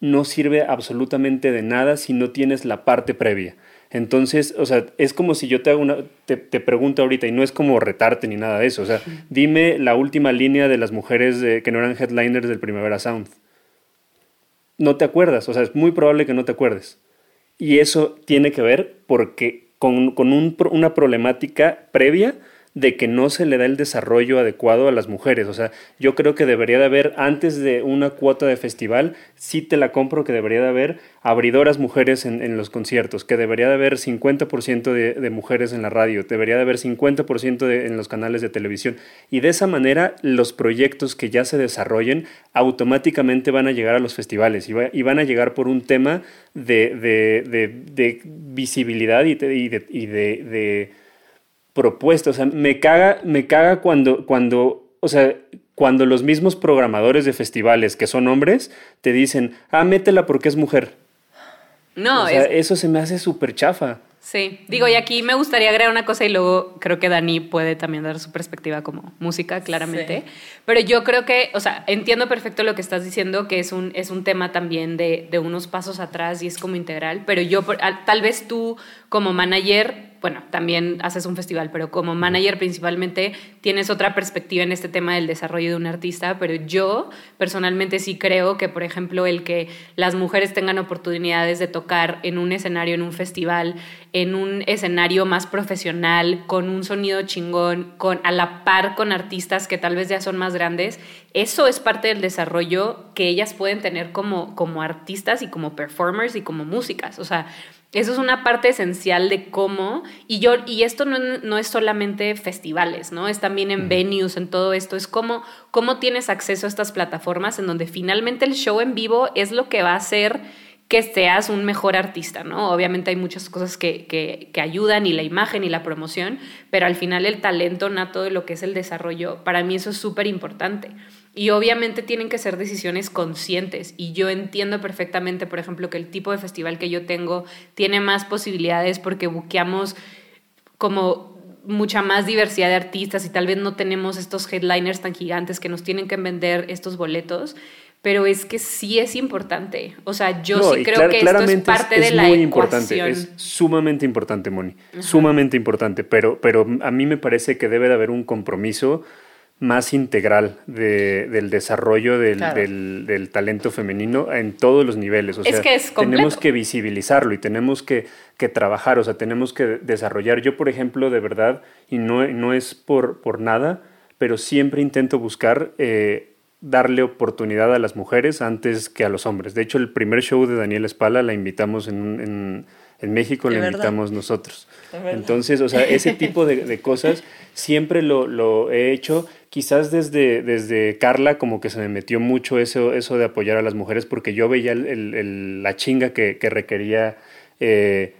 no sirve absolutamente de nada si no tienes la parte previa. Entonces, o sea, es como si yo te, hago una, te, pregunto ahorita, y no es como retarte ni nada de eso, o sea, dime la última línea de las mujeres que no eran headliners del Primavera Sound. No te acuerdas, o sea, es muy probable que no te acuerdes. Y eso tiene que ver porque con, con una problemática previa de que no se le da el desarrollo adecuado a las mujeres. O sea, yo creo que debería de haber, antes de una cuota de festival, sí te la compro que debería de haber abridoras mujeres en, los conciertos, que debería de haber 50% de, mujeres en la radio, debería de haber 50% en los canales de televisión. Y de esa manera los proyectos que ya se desarrollen automáticamente van a llegar a los festivales y, van a llegar por un tema de, visibilidad y de propuesta. O sea, me caga, me caga cuando, cuando, o sea, cuando los mismos programadores de festivales que son hombres te dicen, ah, métela porque es mujer. No, o sea, eso se me hace súper chafa. Sí, digo, y aquí me gustaría agregar una cosa y luego creo que Dani puede también dar su perspectiva como música, claramente. Pero yo creo que, o sea, entiendo perfecto lo que estás diciendo, que es un, es un tema también de, de unos pasos atrás y es como integral, pero yo, tal vez tú como manager bueno, también haces un festival, pero como manager principalmente tienes otra perspectiva en este tema del desarrollo de un artista, pero yo personalmente sí creo que, por ejemplo, el que las mujeres tengan oportunidades de tocar en un escenario, en un festival, en un escenario más profesional, con un sonido chingón, con, a la par con artistas que tal vez ya son más grandes, eso es parte del desarrollo que ellas pueden tener como, como artistas y como performers y como músicas. O sea, eso es una parte esencial de cómo, y yo, y esto no, es solamente festivales, ¿no? Es también en venues, en todo esto, es cómo, cómo tienes acceso a estas plataformas en donde finalmente el show en vivo es lo que va a hacer que seas un mejor artista, ¿no? Obviamente hay muchas cosas que, que, ayudan y la imagen y la promoción, pero al final el talento nato de lo que es el desarrollo, para mí eso es súper importante. Y obviamente tienen que ser decisiones conscientes. Y yo entiendo perfectamente, por ejemplo, que el tipo de festival que yo tengo tiene más posibilidades porque buqueamos como mucha más diversidad de artistas y tal vez no tenemos estos headliners tan gigantes que nos tienen que vender estos boletos. Pero es que sí es importante. O sea, yo sí creo que esto es parte de la muy importante, Es sumamente importante, Moni. Sumamente importante. Pero, pero a mí me parece que debe de haber un compromiso más integral de, del desarrollo del, del, talento femenino en todos los niveles. O sea, tenemos que visibilizarlo y tenemos que, que, trabajar, o sea, tenemos que desarrollar. Yo, por ejemplo, de verdad, y no, no es por, por nada, pero siempre intento buscar eh, darle oportunidad a las mujeres antes que a los hombres. De hecho, el primer show de Daniel Espala la invitamos en, en en México le invitamos nosotros. Entonces, o sea, ese tipo de, cosas siempre lo, lo, he hecho. Quizás desde, desde Carla como que se me metió mucho eso, eso de apoyar a las mujeres porque yo veía el, la chinga que, que requería eh,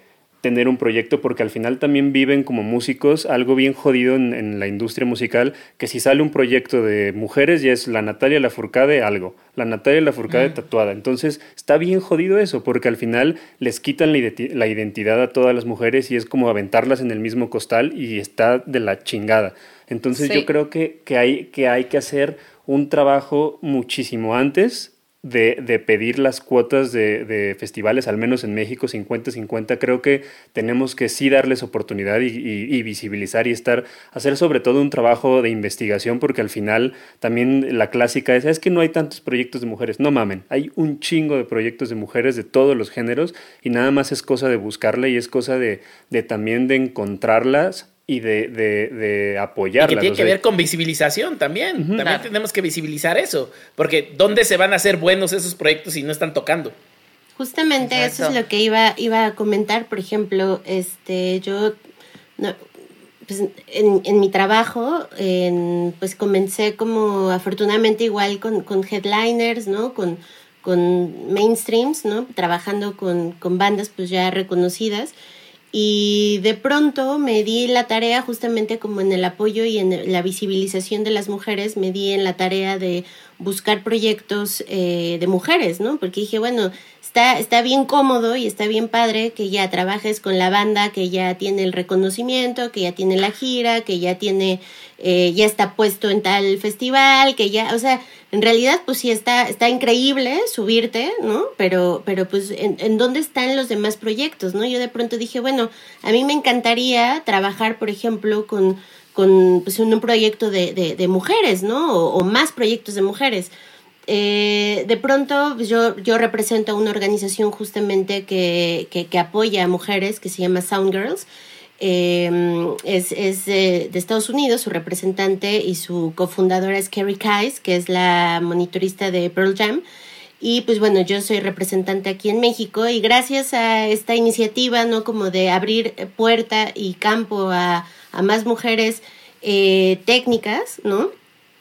tener un proyecto porque al final también viven como músicos algo bien jodido en, la industria musical que si sale un proyecto de mujeres ya es la Natalia Lafourcade algo, la Natalia Lafourcade tatuada. Entonces está bien jodido eso porque al final les quitan la, identidad a todas las mujeres y es como aventarlas en el mismo costal y está de la chingada. Entonces yo creo que, que, hay, que hay que hacer un trabajo muchísimo antes de, pedir las cuotas de, festivales, al menos en México 50-50, creo que tenemos que sí darles oportunidad y, visibilizar y estar, hacer sobre todo un trabajo de investigación, porque al final también la clásica es, es que no hay tantos proyectos de mujeres. No mamen, hay un chingo de proyectos de mujeres de todos los géneros y nada más es cosa de buscarla y es cosa de, de también de encontrarlas y de, de, de apoyarlas. Y que tiene que ver con visibilización también. también tenemos que visibilizar eso. Porque ¿dónde se van a hacer buenos esos proyectos si no están tocando? Justamente eso es lo que iba, iba a comentar. Por ejemplo, este, yo pues, en, en, mi trabajo, en, pues comencé como afortunadamente igual con, con headliners, ¿no? Con, con mainstreams, ¿no? Trabajando con, con bandas pues ya reconocidas. Y de pronto me di la tarea, justamente como en el apoyo y en la visibilización de las mujeres, me di en la tarea de buscar proyectos eh, de mujeres, ¿no? Porque dije, bueno, está, está bien cómodo y está bien padre que ya trabajes con la banda que ya tiene el reconocimiento, que ya tiene la gira, que ya tiene, eh, ya está puesto en tal festival, que ya, o sea, en realidad pues sí está, está increíble subirte, ¿no? Pero, pero pues en, en dónde están los demás proyectos, ¿no? Yo de pronto dije, bueno, a mí me encantaría trabajar, por ejemplo, con con pues, un proyecto de, de, mujeres, ¿no? O, más proyectos de mujeres. Eh, de pronto pues, yo, yo represento una organización justamente que, que, apoya a mujeres que se llama Sound Girls. Eh, es, es de, Estados Unidos, su representante y su cofundadora es Kerry Kais, que es la monitorista de Pearl Jam. Y pues bueno, yo soy representante aquí en México y gracias a esta iniciativa, ¿no? Como de abrir puerta y campo a, a más mujeres eh, técnicas, ¿no?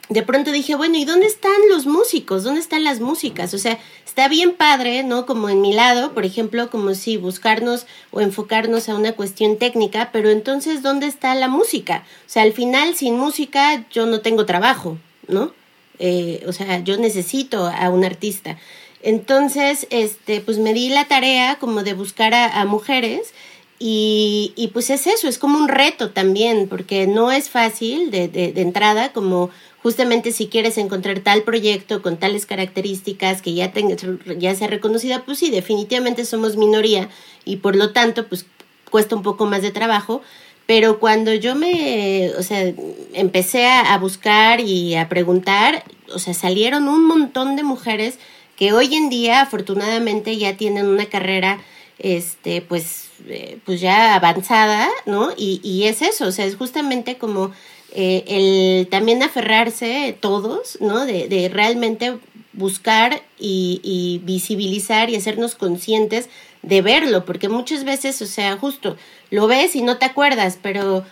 De pronto dije, bueno, ¿y dónde están los músicos? ¿Dónde están las músicas? O sea, está bien padre, ¿no? Como en mi lado, por ejemplo, como si buscarnos o enfocarnos a una cuestión técnica, pero entonces, ¿dónde está la música? O sea, al final, sin música, yo no tengo trabajo, ¿no? Eh, o sea, yo necesito a un artista. Entonces, este, pues me di la tarea como de buscar a mujeres y, y, pues es eso, es como un reto también, porque no es fácil de, entrada, como justamente si quieres encontrar tal proyecto con tales características que ya, tenga, ya sea reconocida, pues sí, definitivamente somos minoría y por lo tanto, pues cuesta un poco más de trabajo. Pero cuando yo me, o sea, empecé a, a buscar y a preguntar, o sea, salieron un montón de mujeres que hoy en día afortunadamente ya tienen una carrera este, pues, eh, pues ya avanzada, ¿no? Y, y, es eso, o sea, es justamente como eh, el también aferrarse todos, ¿no? De, de realmente buscar y, y, visibilizar y hacernos conscientes de verlo, porque muchas veces, o sea, justo lo ves y no te acuerdas, pero,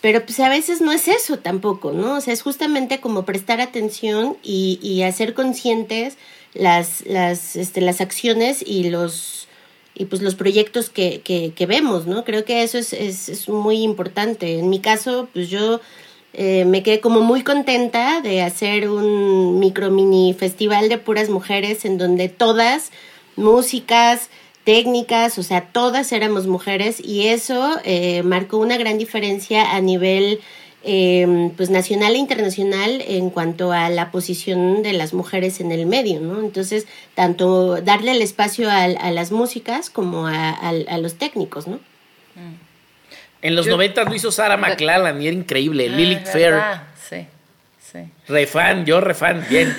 pero pues a veces no es eso tampoco, ¿no? O sea, es justamente como prestar atención y, y hacer conscientes las, las, este, las acciones y los y pues los proyectos que, que, que vemos, ¿no? Creo que eso es, es, es, muy importante. En mi caso, pues yo eh, me quedé como muy contenta de hacer un micro mini festival de puras mujeres en donde todas, músicas, técnicas, o sea, todas éramos mujeres y eso eh, marcó una gran diferencia a nivel eh, pues nacional e internacional en cuanto a la posición de las mujeres en el medio, ¿no? Entonces, tanto darle el espacio a, a las músicas como a, a, los técnicos, ¿no? En los noventas lo hizo Sara McClellan y era increíble. Ah, Lilith Fair. Sí, sí. Refan, yo refan, bien.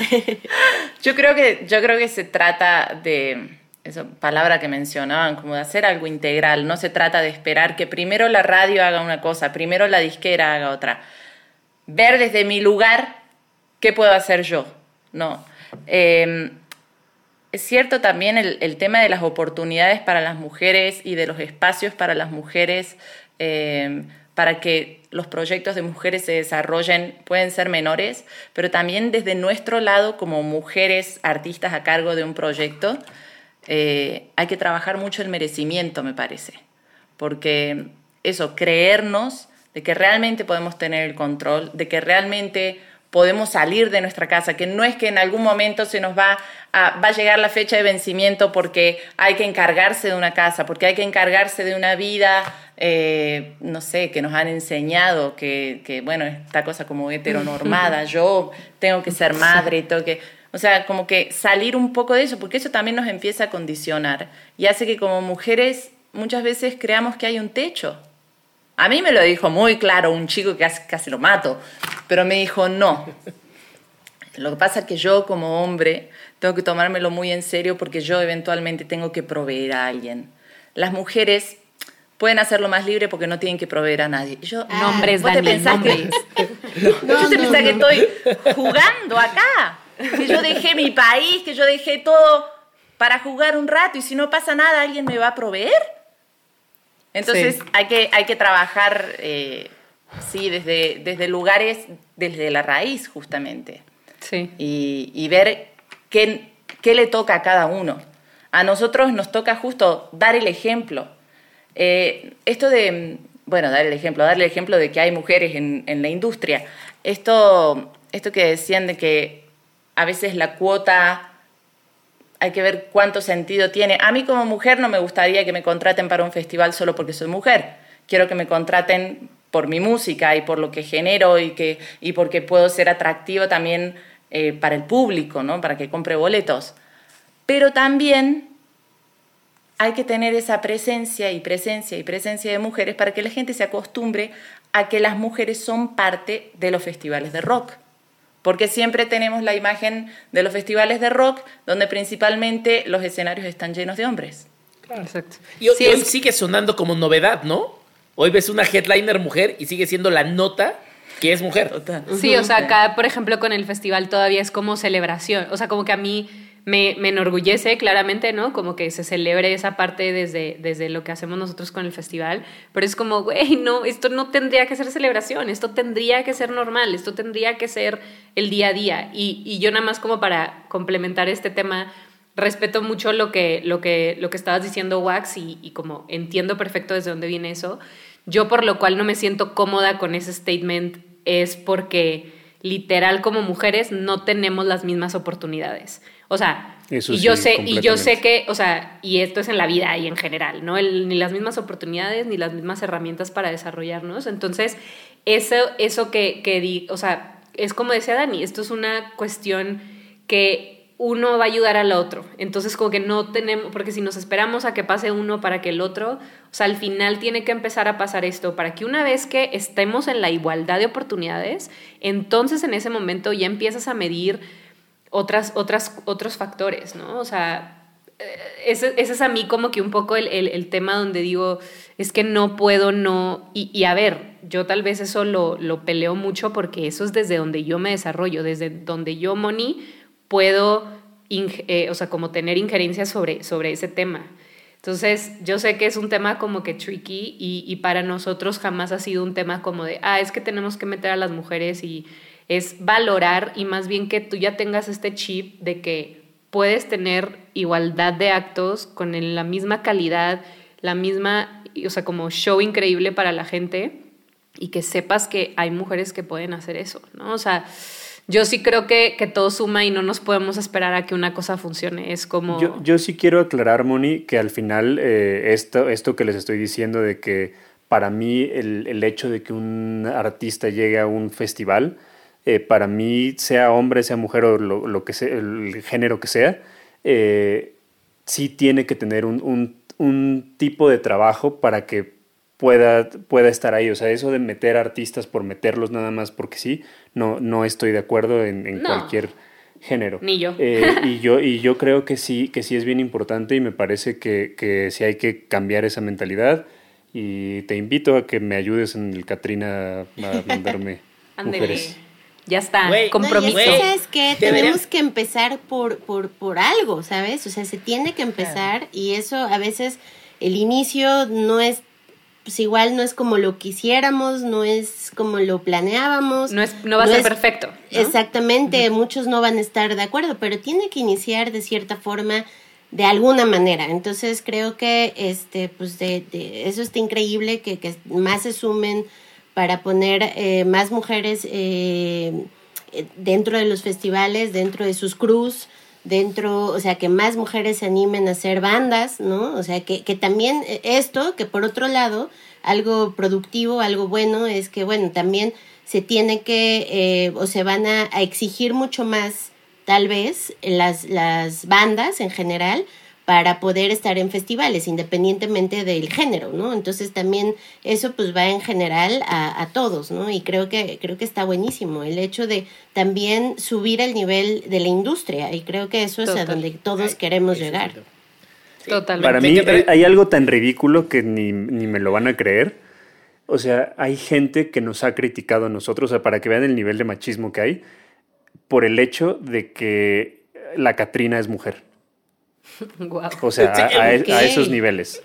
(laughs) yo creo que, yo creo que se trata de esa palabra que mencionaban, como de hacer algo integral. No se trata de esperar que primero la radio haga una cosa, primero la disquera haga otra. Ver desde mi lugar qué puedo hacer yo. No. Em, es cierto también el, tema de las oportunidades para las mujeres y de los espacios para las mujeres em, para que los proyectos de mujeres se desarrollen pueden ser menores, pero también desde nuestro lado como mujeres artistas a cargo de un proyecto, eh, hay que trabajar mucho el merecimiento, me parece, porque eso, creernos de que realmente podemos tener el control, de que realmente podemos salir de nuestra casa, que no es que en algún momento se nos va a, va a llegar la fecha de vencimiento porque hay que encargarse de una casa, porque hay que encargarse de una vida, eh, no sé, que nos han enseñado que, que, bueno, esta cosa como (laughs) heteronormada, yo tengo que ser madre, tengo que... O sea, como que salir un poco de eso, porque eso también nos empieza a condicionar y hace que como mujeres muchas veces creamos que hay un techo. A mí me lo dijo muy claro un chico que casi, casi lo mato, pero me dijo no. Lo que pasa es que yo como hombre tengo que tomármelo muy en serio porque yo eventualmente tengo que proveer a alguien. Las mujeres pueden hacerlo más libre porque no tienen que proveer a nadie. Yo, Ah, nombres, ¿vos te Dani, pensás que, nombres. (laughs) no, yo te pensás que estoy jugando acá, que yo dejé mi país, que yo dejé todo para jugar un rato y si no pasa nada, ¿alguien me va a proveer? Entonces Sí. hay, que, hay que trabajar, eh, sí, desde, desde lugares, desde la raíz justamente Sí. y, y ver qué, qué le toca a cada uno. A nosotros nos toca justo dar el ejemplo. Eh, esto de, bueno, dar el ejemplo, darle el ejemplo de que hay mujeres en, en la industria. Esto, esto que decían de que a veces la cuota hay que ver cuánto sentido tiene. A mí como mujer no me gustaría que me contraten para un festival solo porque soy mujer. Quiero que me contraten por mi música y por lo que genero y, que, y porque puedo ser atractivo también eh, para el público, ¿no? para que compre boletos. Pero también hay que tener esa presencia y presencia y presencia de mujeres para que la gente se acostumbre a que las mujeres son parte de los festivales de rock. Porque siempre tenemos la imagen de los festivales de rock donde principalmente los escenarios están llenos de hombres. Exacto. Y hoy, Sí, hoy es- sigue sonando como novedad, ¿no? Hoy ves una headliner mujer y sigue siendo la nota que es mujer. Sí, o sea, acá, por ejemplo, con el festival todavía es como celebración. O sea, como que a mí me, me enorgullece claramente, ¿no? Como que se celebre esa parte desde, desde lo que hacemos nosotros con el festival. Pero es como, güey, no, esto no tendría que ser celebración, esto tendría que ser normal, esto tendría que ser el día a día. Y, y yo nada más como para complementar este tema, respeto mucho lo que, lo que, lo que estabas diciendo, Wax, y, y como entiendo perfecto desde dónde viene eso. Yo por lo cual no me siento cómoda con ese statement es porque literal como mujeres no tenemos las mismas oportunidades. O sea, Eso y yo sí, sé y yo sé que, o sea, y esto es en la vida y en general, ¿no? El- ni las mismas oportunidades ni las mismas herramientas para desarrollarnos. Entonces, eso eso que que di, o sea, es como decía Dani, esto es una cuestión que uno va a ayudar al otro. Entonces, como que no tenemos, porque si nos esperamos a que pase uno para que el otro, o sea, al final tiene que empezar a pasar esto para que una vez que estemos en la igualdad de oportunidades, entonces en ese momento ya empiezas a medir otras, otras, otros factores, ¿no? O sea, eh, ese, ese es a mí como que un poco el, el- el tema donde digo, es que no puedo, no, y, y a ver, yo tal vez eso lo, lo peleo mucho porque eso es desde donde yo me desarrollo, desde donde yo, Moni, puedo, eh, o sea, como tener injerencia sobre, sobre ese tema. Entonces, yo sé que es un tema como que tricky y, y para nosotros jamás ha sido un tema como de, ah, es que tenemos que meter a las mujeres y es valorar y más bien que tú ya tengas este chip de que puedes tener igualdad de actos con la misma calidad, la misma, o sea, como show increíble para la gente y que sepas que hay mujeres que pueden hacer eso, ¿no? O sea, yo sí creo que, que todo suma y no nos podemos esperar a que una cosa funcione. Es como... Yo, yo sí quiero aclarar, Moni, que al final eh, esto, esto que les estoy diciendo de que para mí el, el hecho de que un artista llegue a un festival, eh, para mí, sea hombre, sea mujer o lo, lo que sea, el género que sea, eh, sí tiene que tener un, un- un tipo de trabajo para que pueda, pueda estar ahí. O sea, eso de meter artistas por meterlos nada más porque sí, no, no estoy de acuerdo en, en No. cualquier género. Ni yo. Eh, y (laughs) yo y yo creo que sí que sí es bien importante y me parece que, que sí hay que cambiar esa mentalidad y te invito a que me ayudes en el Catrina a mandarme (laughs) mujeres. Ya está, Güey, compromiso. No, es que, ¿sabes qué? debería- Tenemos que empezar por, por, por algo, ¿sabes? O sea, se tiene que empezar y eso a veces el inicio no es, pues igual no es como lo quisiéramos, no es como lo planeábamos. No, es, no va a ser perfecto. ¿no? Exactamente, muchos no van a estar de acuerdo, pero tiene que iniciar de cierta forma, de alguna manera. Entonces creo que este, pues de, de- eso está increíble, que, que más se sumen para poner eh, más mujeres eh, dentro de los festivales, dentro de sus crews, dentro, o sea, que más mujeres se animen a hacer bandas, ¿no? O sea, que, que también eh, esto, que por otro lado, algo productivo, algo bueno, es que, bueno, también se tiene que, eh, o se van a, a exigir mucho más, tal vez, las, las bandas en general, para poder estar en festivales, independientemente del género, ¿no? Entonces también eso pues va en general a, a todos, ¿no? Y creo que, creo que está buenísimo el hecho de también subir el nivel de la industria y creo que eso es a donde todos queremos llegar. Totalmente. Para mí hay, hay algo tan ridículo que ni, ni me lo van a creer. O sea, hay gente que nos ha criticado a nosotros, o sea, para que vean el nivel de machismo que hay, por el hecho de que la Catrina es mujer. (laughs) Guau. O sea, a, a- a esos niveles.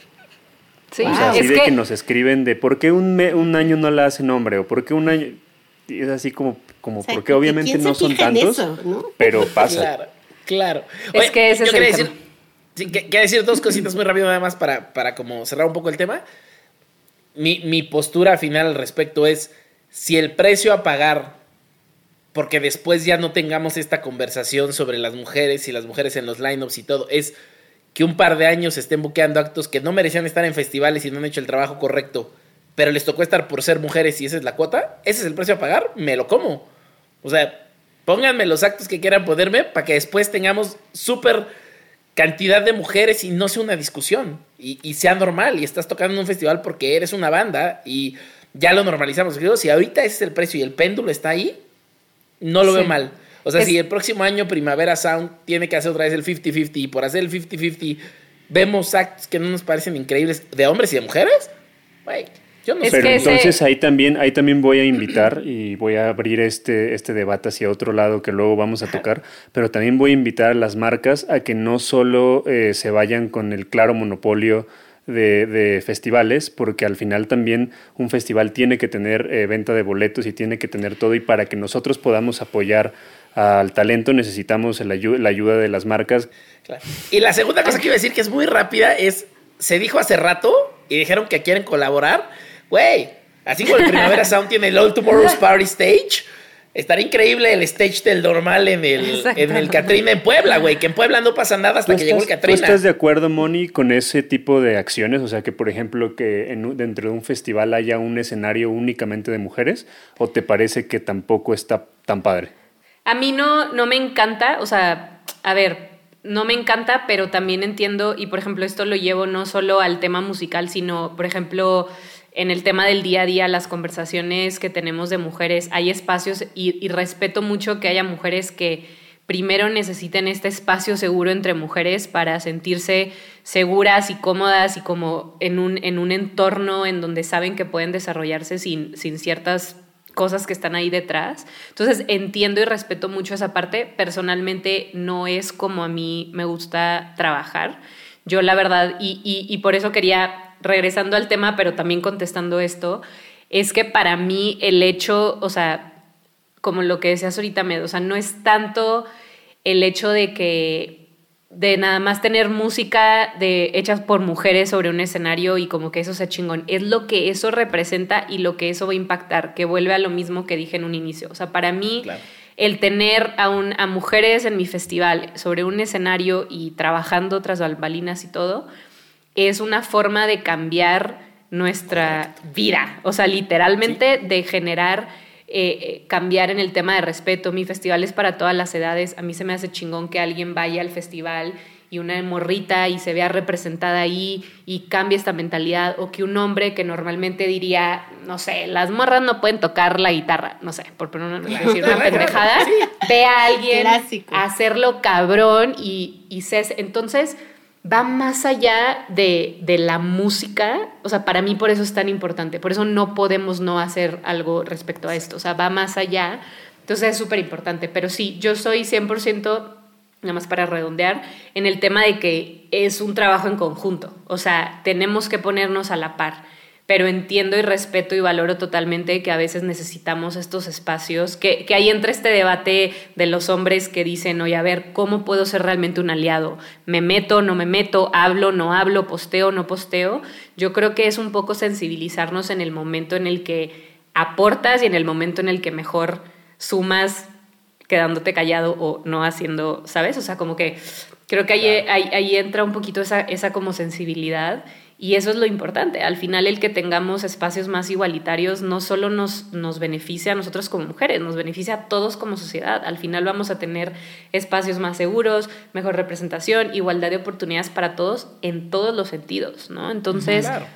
Sí, O sea, así es de que, que... nos escriben de por qué un, me- un año no la hacen hombre o por qué un año. Y es así como, como O sea, porque obviamente ¿quién se no son tantos, eso, no? pero pasa. Claro, claro. Es que ese yo es el quería tema. decir, sí, que- quería decir dos cositas muy rápido nada más para, para como cerrar un poco el tema. Mi, mi postura final al respecto es, si el precio a pagar, porque después ya no tengamos esta conversación sobre las mujeres y las mujeres en los lineups y todo, es que un par de años estén buqueando actos que no merecían estar en festivales y no han hecho el trabajo correcto, pero les tocó estar por ser mujeres y esa es la cuota, ese es el precio a pagar, me lo como. O sea, pónganme los actos que quieran ponerme para que después tengamos súper cantidad de mujeres y no sea una discusión y, y sea normal y estás tocando en un festival porque eres una banda y ya lo normalizamos. Si ahorita ese es el precio y el péndulo está ahí, no lo Sí. veo mal. O sea, Es- si el próximo año Primavera Sound tiene que hacer otra vez el 50-50 y por hacer el 50-50 vemos actos que no nos parecen increíbles de hombres y de mujeres, güey, yo no Es sé. Pero ese- entonces ahí también, ahí también voy a invitar y voy a abrir este, este debate hacia otro lado que luego vamos a tocar, pero también voy a invitar a las marcas a que no solo eh, se vayan con el claro monopolio de, festivales, porque al final también un festival tiene que tener eh, venta de boletos y tiene que tener todo y para que nosotros podamos apoyar al talento necesitamos la ayuda de las marcas. Y la segunda cosa que iba a decir que es muy rápida es, se dijo hace rato y dijeron que quieren colaborar. Güey, así como el Primavera Sound tiene el All Tomorrow's Party Stage, estaría increíble el stage del normal en el, en el. Catrina en Puebla, güey, que en Puebla no pasa nada hasta ¿Tú que llegó el estás, tú Catrina. estás de acuerdo, Moni, con ese tipo de acciones? O sea, que por ejemplo, que en dentro de un festival haya un escenario únicamente de mujeres, ¿o te parece que tampoco está tan padre? A mí no, no me encanta, o sea, a ver, no me encanta, pero también entiendo, y por ejemplo, esto lo llevo no solo al tema musical, sino, por ejemplo, en el tema del día a día, las conversaciones que tenemos de mujeres, hay espacios y, y respeto mucho que haya mujeres que primero necesiten este espacio seguro entre mujeres para sentirse seguras y cómodas y como en un, en un entorno en donde saben que pueden desarrollarse sin, sin ciertas cosas que están ahí detrás. Entonces entiendo y respeto mucho esa parte. Personalmente no es como a mí me gusta trabajar. Yo la verdad, y, y, y por eso quería, regresando al tema, pero también contestando esto, es que para mí el hecho, o sea, como lo que decías ahorita, Med, o sea, no es tanto el hecho de que de nada más tener música de hechas por mujeres sobre un escenario y como que eso sea chingón, es lo que eso representa y lo que eso va a impactar, que vuelve a lo mismo que dije en un inicio. O sea, para mí Claro. el tener a, un- a mujeres en mi festival sobre un escenario y trabajando tras bambalinas y todo, es una forma de cambiar nuestra vida. O sea, literalmente de generar, eh, eh, cambiar en el tema de respeto. Mi festival es para todas las edades. A mí se me hace chingón que alguien vaya al festival y una morrita y se vea representada ahí y cambie esta mentalidad o que un hombre que normalmente diría, no sé, las morras no pueden tocar la guitarra, no sé, por poner una, (laughs) decir una pendejada, vea a alguien Clásico. hacerlo cabrón y, y se- entonces va más allá de, de la música, o sea, para mí por eso es tan importante, por eso no podemos no hacer algo respecto a esto, o sea, va más allá, entonces es súper importante, pero sí, yo soy 100%, nada más para redondear, en el tema de que es un trabajo en conjunto, o sea, tenemos que ponernos a la par pero entiendo y respeto y valoro totalmente que a veces necesitamos estos espacios, que, que ahí entra este debate de los hombres que dicen, oye, a ver, ¿cómo puedo ser realmente un aliado? ¿Me meto, no me meto? ¿Hablo, no hablo? ¿Posteo, no posteo? Yo creo que es un poco sensibilizarnos en el momento en el que aportas y en el momento en el que mejor sumas quedándote callado o no haciendo, ¿sabes? O sea, como que creo que ahí, ahí, ahí entra un poquito esa, esa como sensibilidad y eso es lo importante. Al final el que tengamos espacios más igualitarios no solo nos, nos beneficia a nosotros como mujeres, nos beneficia a todos como sociedad. Al final vamos a tener espacios más seguros, mejor representación, igualdad de oportunidades para todos en todos los sentidos, ¿no? Entonces, Claro.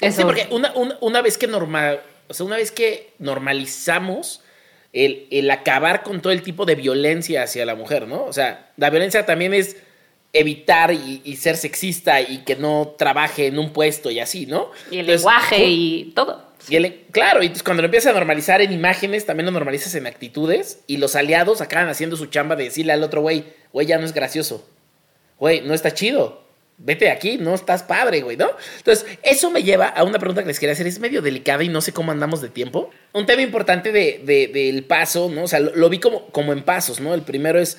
eso. Sí, porque una, una, una vez que normal, o sea, una vez que normalizamos el, el acabar con todo el tipo de violencia hacia la mujer, ¿no? O sea, la violencia también es evitar y, ser sexista y que no trabaje en un puesto y así, ¿no? Y el lenguaje y todo. claro, y entonces cuando lo empiezas a normalizar en imágenes, también lo normalizas en actitudes y los aliados acaban haciendo su chamba de decirle al otro, güey, güey, ya no es gracioso. Güey, no está chido. Vete de aquí, no estás padre, güey, ¿no? Entonces, eso me lleva a una pregunta que les quería hacer. Es medio delicada y no sé cómo andamos de tiempo. Un tema importante del de, paso, ¿no? O sea, lo, vi como, como en pasos, ¿no? El primero es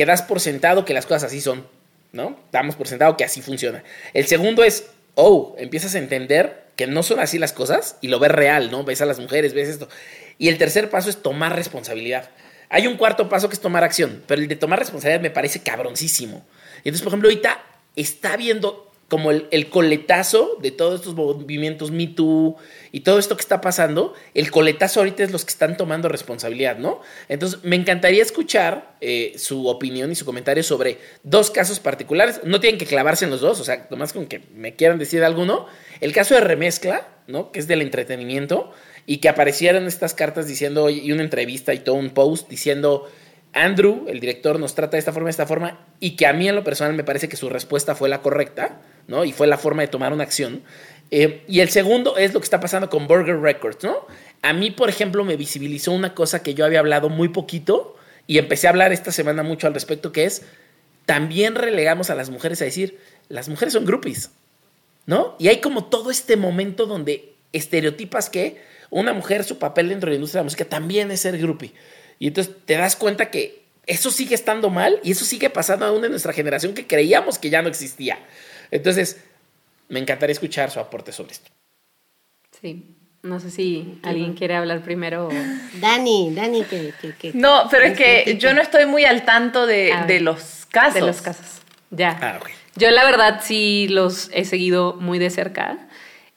que das por sentado que las cosas así son, ¿no? Damos por sentado que así funciona. El segundo es, oh, empiezas a entender que no son así las cosas y lo ves real, ¿no? Ves a las mujeres, ves esto. Y el tercer paso es tomar responsabilidad. Hay un cuarto paso que es tomar acción, pero el de tomar responsabilidad me parece cabroncísimo. Y entonces, por ejemplo, ahorita está viendo como el, coletazo de todos estos movimientos Me Too y todo esto que está pasando, el coletazo ahorita es los que están tomando responsabilidad, ¿no? Entonces, me encantaría escuchar eh, su opinión y su comentario sobre dos casos particulares. No tienen que clavarse en los dos, o sea, nomás con que me quieran decir alguno. El caso de Remezcla, ¿no? Que es del entretenimiento y que aparecieron estas cartas diciendo, y una entrevista y todo un post diciendo Andrew, el director, nos trata de esta forma, de esta forma, y que a mí en lo personal me parece que su respuesta fue la correcta, ¿no? Y fue la forma de tomar una acción. Eh, y el segundo es lo que está pasando con Burger Records, ¿no? A mí, por ejemplo, me visibilizó una cosa que yo había hablado muy poquito y empecé a hablar esta semana mucho al respecto, que es, también relegamos a las mujeres a decir, las mujeres son groupies, ¿no? Y hay como todo este momento donde estereotipas que una mujer, su papel dentro de la industria de la música también es ser groupie. Y entonces te das cuenta que eso sigue estando mal y eso sigue pasando aún en nuestra generación que creíamos que ya no existía. Entonces, me encantaría escuchar su aporte sobre esto. Sí. No sé si alguien quiere hablar primero. Dani, Dani, que, No, pero es que yo no estoy muy al tanto de, los casos. De los casos. Ya. Ah, yo la verdad sí los he seguido muy de cerca.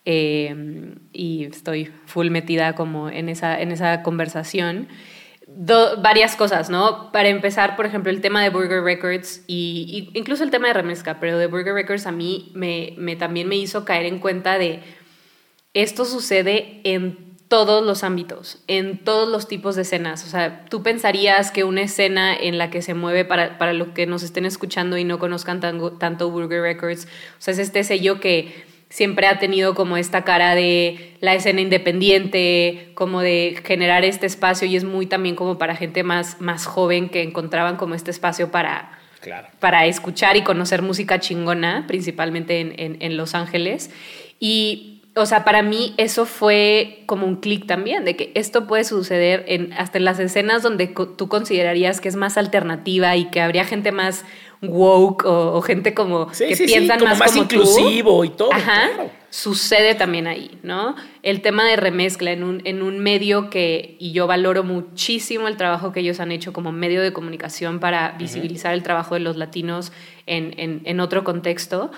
Eh, y estoy full metida como en esa, en esa conversación varias cosas, ¿no? Para empezar, por ejemplo, el tema de Burger Records y, incluso el tema de remezcla, pero de Burger Records a mí me, también me hizo caer en cuenta de esto sucede en todos los ámbitos, en todos los tipos de escenas. O sea, tú pensarías que una escena en la que se mueve para, para los que nos estén escuchando y no conozcan tanto Burger Records, o sea, es este sello que siempre ha tenido como esta cara de la escena independiente, como de generar este espacio y es muy también como para gente más, más joven que encontraban como este espacio para, para escuchar y conocer música chingona, principalmente en, en Los Ángeles. Y o sea, para mí eso fue como un clic también, de que esto puede suceder en, hasta en las escenas donde tú considerarías que es más alternativa y que habría gente más woke o, gente como que piensan como más, inclusivo y todo. Ajá. Sucede también ahí, ¿no? El tema de remezcla en un, en un medio que, y yo valoro muchísimo el trabajo que ellos han hecho como medio de comunicación para visibilizar el trabajo de los latinos en, en, en otro contexto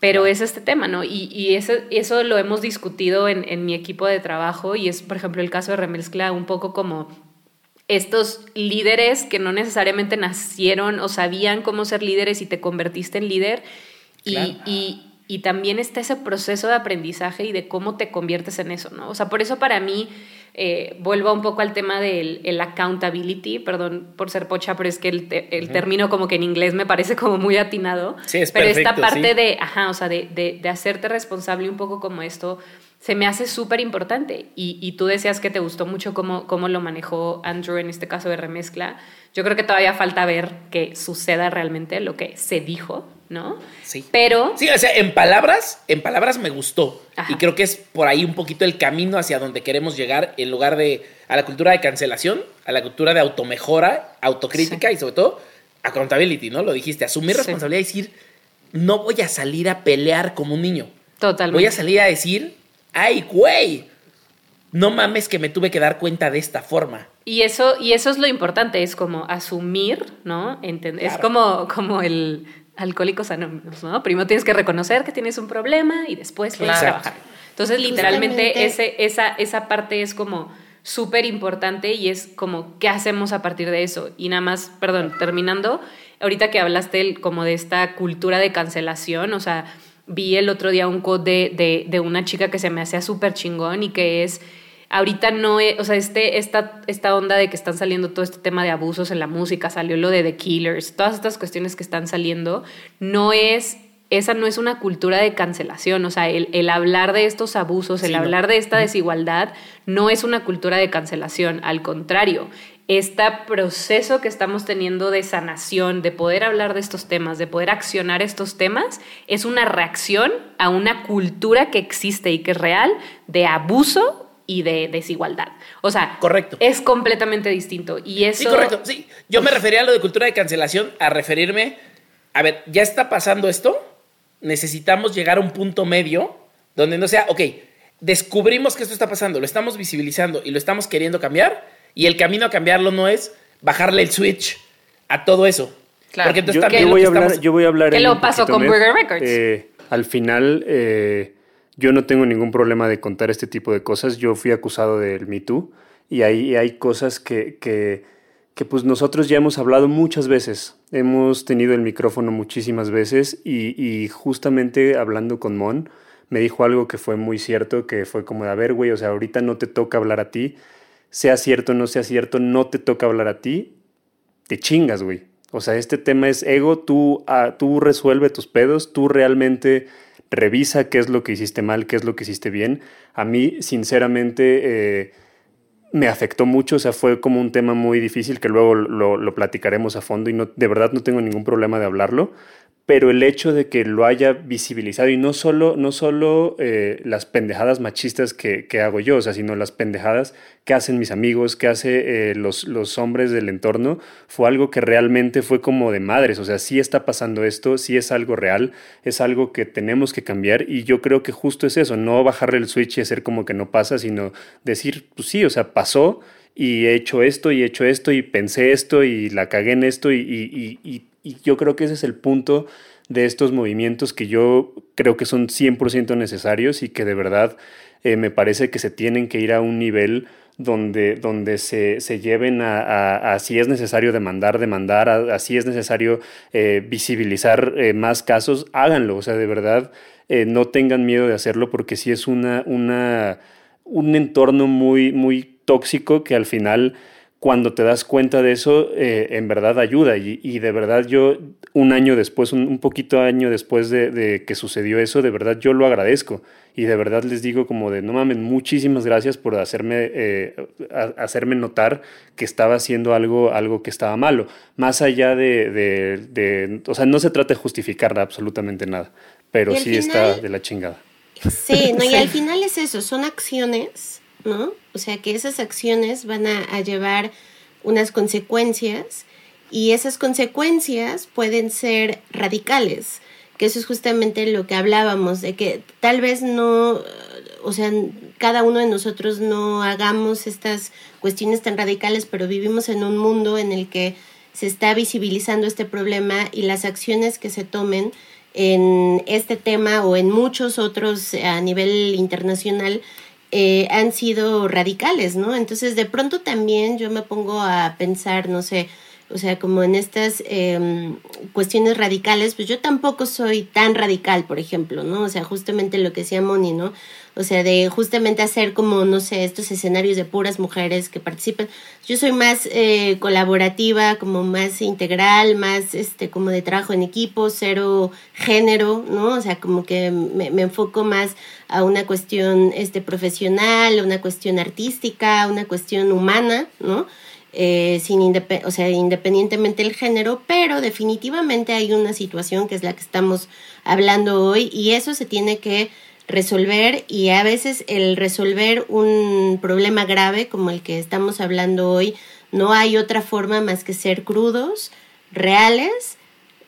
pero es este tema, ¿no? Y, y eso, eso, lo hemos discutido en, en, mi equipo de trabajo y es, por ejemplo, el caso de Remezcla, un poco como estos líderes que no necesariamente nacieron o sabían cómo ser líderes y te convertiste en líder. Y, y, y, también está ese proceso de aprendizaje y de cómo te conviertes en eso, ¿no? O sea, por eso para mí eh, vuelvo un poco al tema del el accountability, perdón por ser pocha, pero es que el, el término como que en inglés me parece como muy atinado. Sí, es pero esta parte de, ajá, o sea, de, de, de, hacerte responsable un poco como esto, se me hace súper importante. Y, y, tú decías que te gustó mucho cómo, cómo lo manejó Andrew en este caso de remezcla. Yo creo que todavía falta ver que suceda realmente lo que se dijo, ¿no? Sí. Pero. Sí, o sea, en palabras, en palabras me gustó. Y creo que es por ahí un poquito el camino hacia donde queremos llegar, en lugar de a la cultura de cancelación, a la cultura de automejora, autocrítica y sobre todo accountability, ¿no? Lo dijiste, asumir responsabilidad y decir, no voy a salir a pelear como un niño. Totalmente. Voy a salir a decir, ay, güey, no mames que me tuve que dar cuenta de esta forma. Y eso, y eso es lo importante, es como asumir, ¿no? Es como, como el Alcohólicos Anónimos, ¿no? Primero tienes que reconocer que tienes un problema y después puedes trabajar. Entonces, literalmente, ese, esa, esa parte es como súper importante y es como, ¿qué hacemos a partir de eso? Y nada más, perdón, terminando, ahorita que hablaste como de esta cultura de cancelación, o sea, vi el otro día un quote de, de, de una chica que se me hacía súper chingón y que es ahorita no es, o sea, este, esta, esta onda de que están saliendo todo este tema de abusos en la música, salió lo de The Killers, todas estas cuestiones que están saliendo, no es esa no es una cultura de cancelación, o sea, el, hablar de estos abusos, el hablar de esta desigualdad, no es una cultura de cancelación, al contrario, este proceso que estamos teniendo de sanación, de poder hablar de estos temas, de poder accionar estos temas, es una reacción a una cultura que existe y que es real de abuso y de desigualdad. O sea, correcto. es completamente distinto. Y eso... Sí, correcto. Sí, yo me refería a lo de cultura de cancelación, a referirme, a ver, ya está pasando esto, necesitamos llegar a un punto medio donde no sea, ok, descubrimos que esto está pasando, lo estamos visibilizando y lo estamos queriendo cambiar, y el camino a cambiarlo no es bajarle el switch a todo eso. Claro. Porque entonces yo, voy a hablar, yo voy a hablar. ¿Qué lo pasó con Burger Records? Eh, al final, eh, yo no tengo ningún problema de contar este tipo de cosas. Yo fui acusado del Me Too y ahí hay cosas que, que, que, pues nosotros ya hemos hablado muchas veces. Hemos tenido el micrófono muchísimas veces y, y justamente hablando con Mon, me dijo algo que fue muy cierto, que fue como de, a ver, güey, o sea, ahorita no te toca hablar a ti, sea cierto no sea cierto, no te toca hablar a ti, te chingas, güey. O sea, este tema es ego, tú, ah, tú resuelve tus pedos, tú realmente revisa qué es lo que hiciste mal, qué es lo que hiciste bien. A mí, sinceramente, eh, me afectó mucho, o sea, fue como un tema muy difícil que luego lo, lo platicaremos a fondo y no, de verdad no tengo ningún problema de hablarlo, pero el hecho de que lo haya visibilizado y no solo, no solo eh, las pendejadas machistas que, hago yo, o sea, sino las pendejadas que hacen mis amigos, que hacen eh, los, los, hombres del entorno, fue algo que realmente fue como de madres, o sea, sí está pasando esto, sí es algo real, es algo que tenemos que cambiar y yo creo que justo es eso, no bajarle el switch y hacer como que no pasa, sino decir, pues sí, o sea, pasó y he hecho esto y he hecho esto y pensé esto y la cagué en esto y yo creo que ese es el punto de estos movimientos que yo creo que son 100% necesarios y que de verdad eh, me parece que se tienen que ir a un nivel donde, donde se, lleven a, si es necesario demandar, demandar, a, si es necesario eh, visibilizar eh, más casos, háganlo, o sea, de verdad no tengan miedo de hacerlo porque sí es una, una, un entorno muy, muy tóxico que al final cuando te das cuenta de eso, eh, en verdad ayuda. Y, de verdad yo, un año después, un, poquito año después de, que sucedió eso, de verdad yo lo agradezco. Y de verdad les digo como de, no mames, muchísimas gracias por hacerme, eh, hacerme notar que estaba haciendo algo, algo que estaba malo. Más allá de, o sea, no se trata de justificar absolutamente nada, pero sí está de la chingada. Sí, no, y (laughs) al final es eso, son acciones ¿no? O sea, que esas acciones van a, llevar unas consecuencias y esas consecuencias pueden ser radicales, que eso es justamente lo que hablábamos, de que tal vez no, o sea, cada uno de nosotros no hagamos estas cuestiones tan radicales, pero vivimos en un mundo en el que se está visibilizando este problema y las acciones que se tomen en este tema o en muchos otros a nivel internacional eh, han sido radicales, ¿no? Entonces de pronto también yo me pongo a pensar, no sé, o sea, como en estas em, cuestiones radicales, pues yo tampoco soy tan radical, por ejemplo, ¿no? O sea, justamente lo que decía Moni, ¿no? o sea, de justamente hacer como, no sé, estos escenarios de puras mujeres que participan. Yo soy más eh, colaborativa, como más integral, más este, como de trabajo en equipo, cero género, ¿no? O sea, como que me, me enfoco más a una cuestión este, profesional, una cuestión artística, una cuestión humana, ¿no? Eh, sin o sea, independientemente del género, pero definitivamente hay una situación que es la que estamos hablando hoy y eso se tiene que resolver y a veces el resolver un problema grave como el que estamos hablando hoy, no hay otra forma más que ser crudos, reales,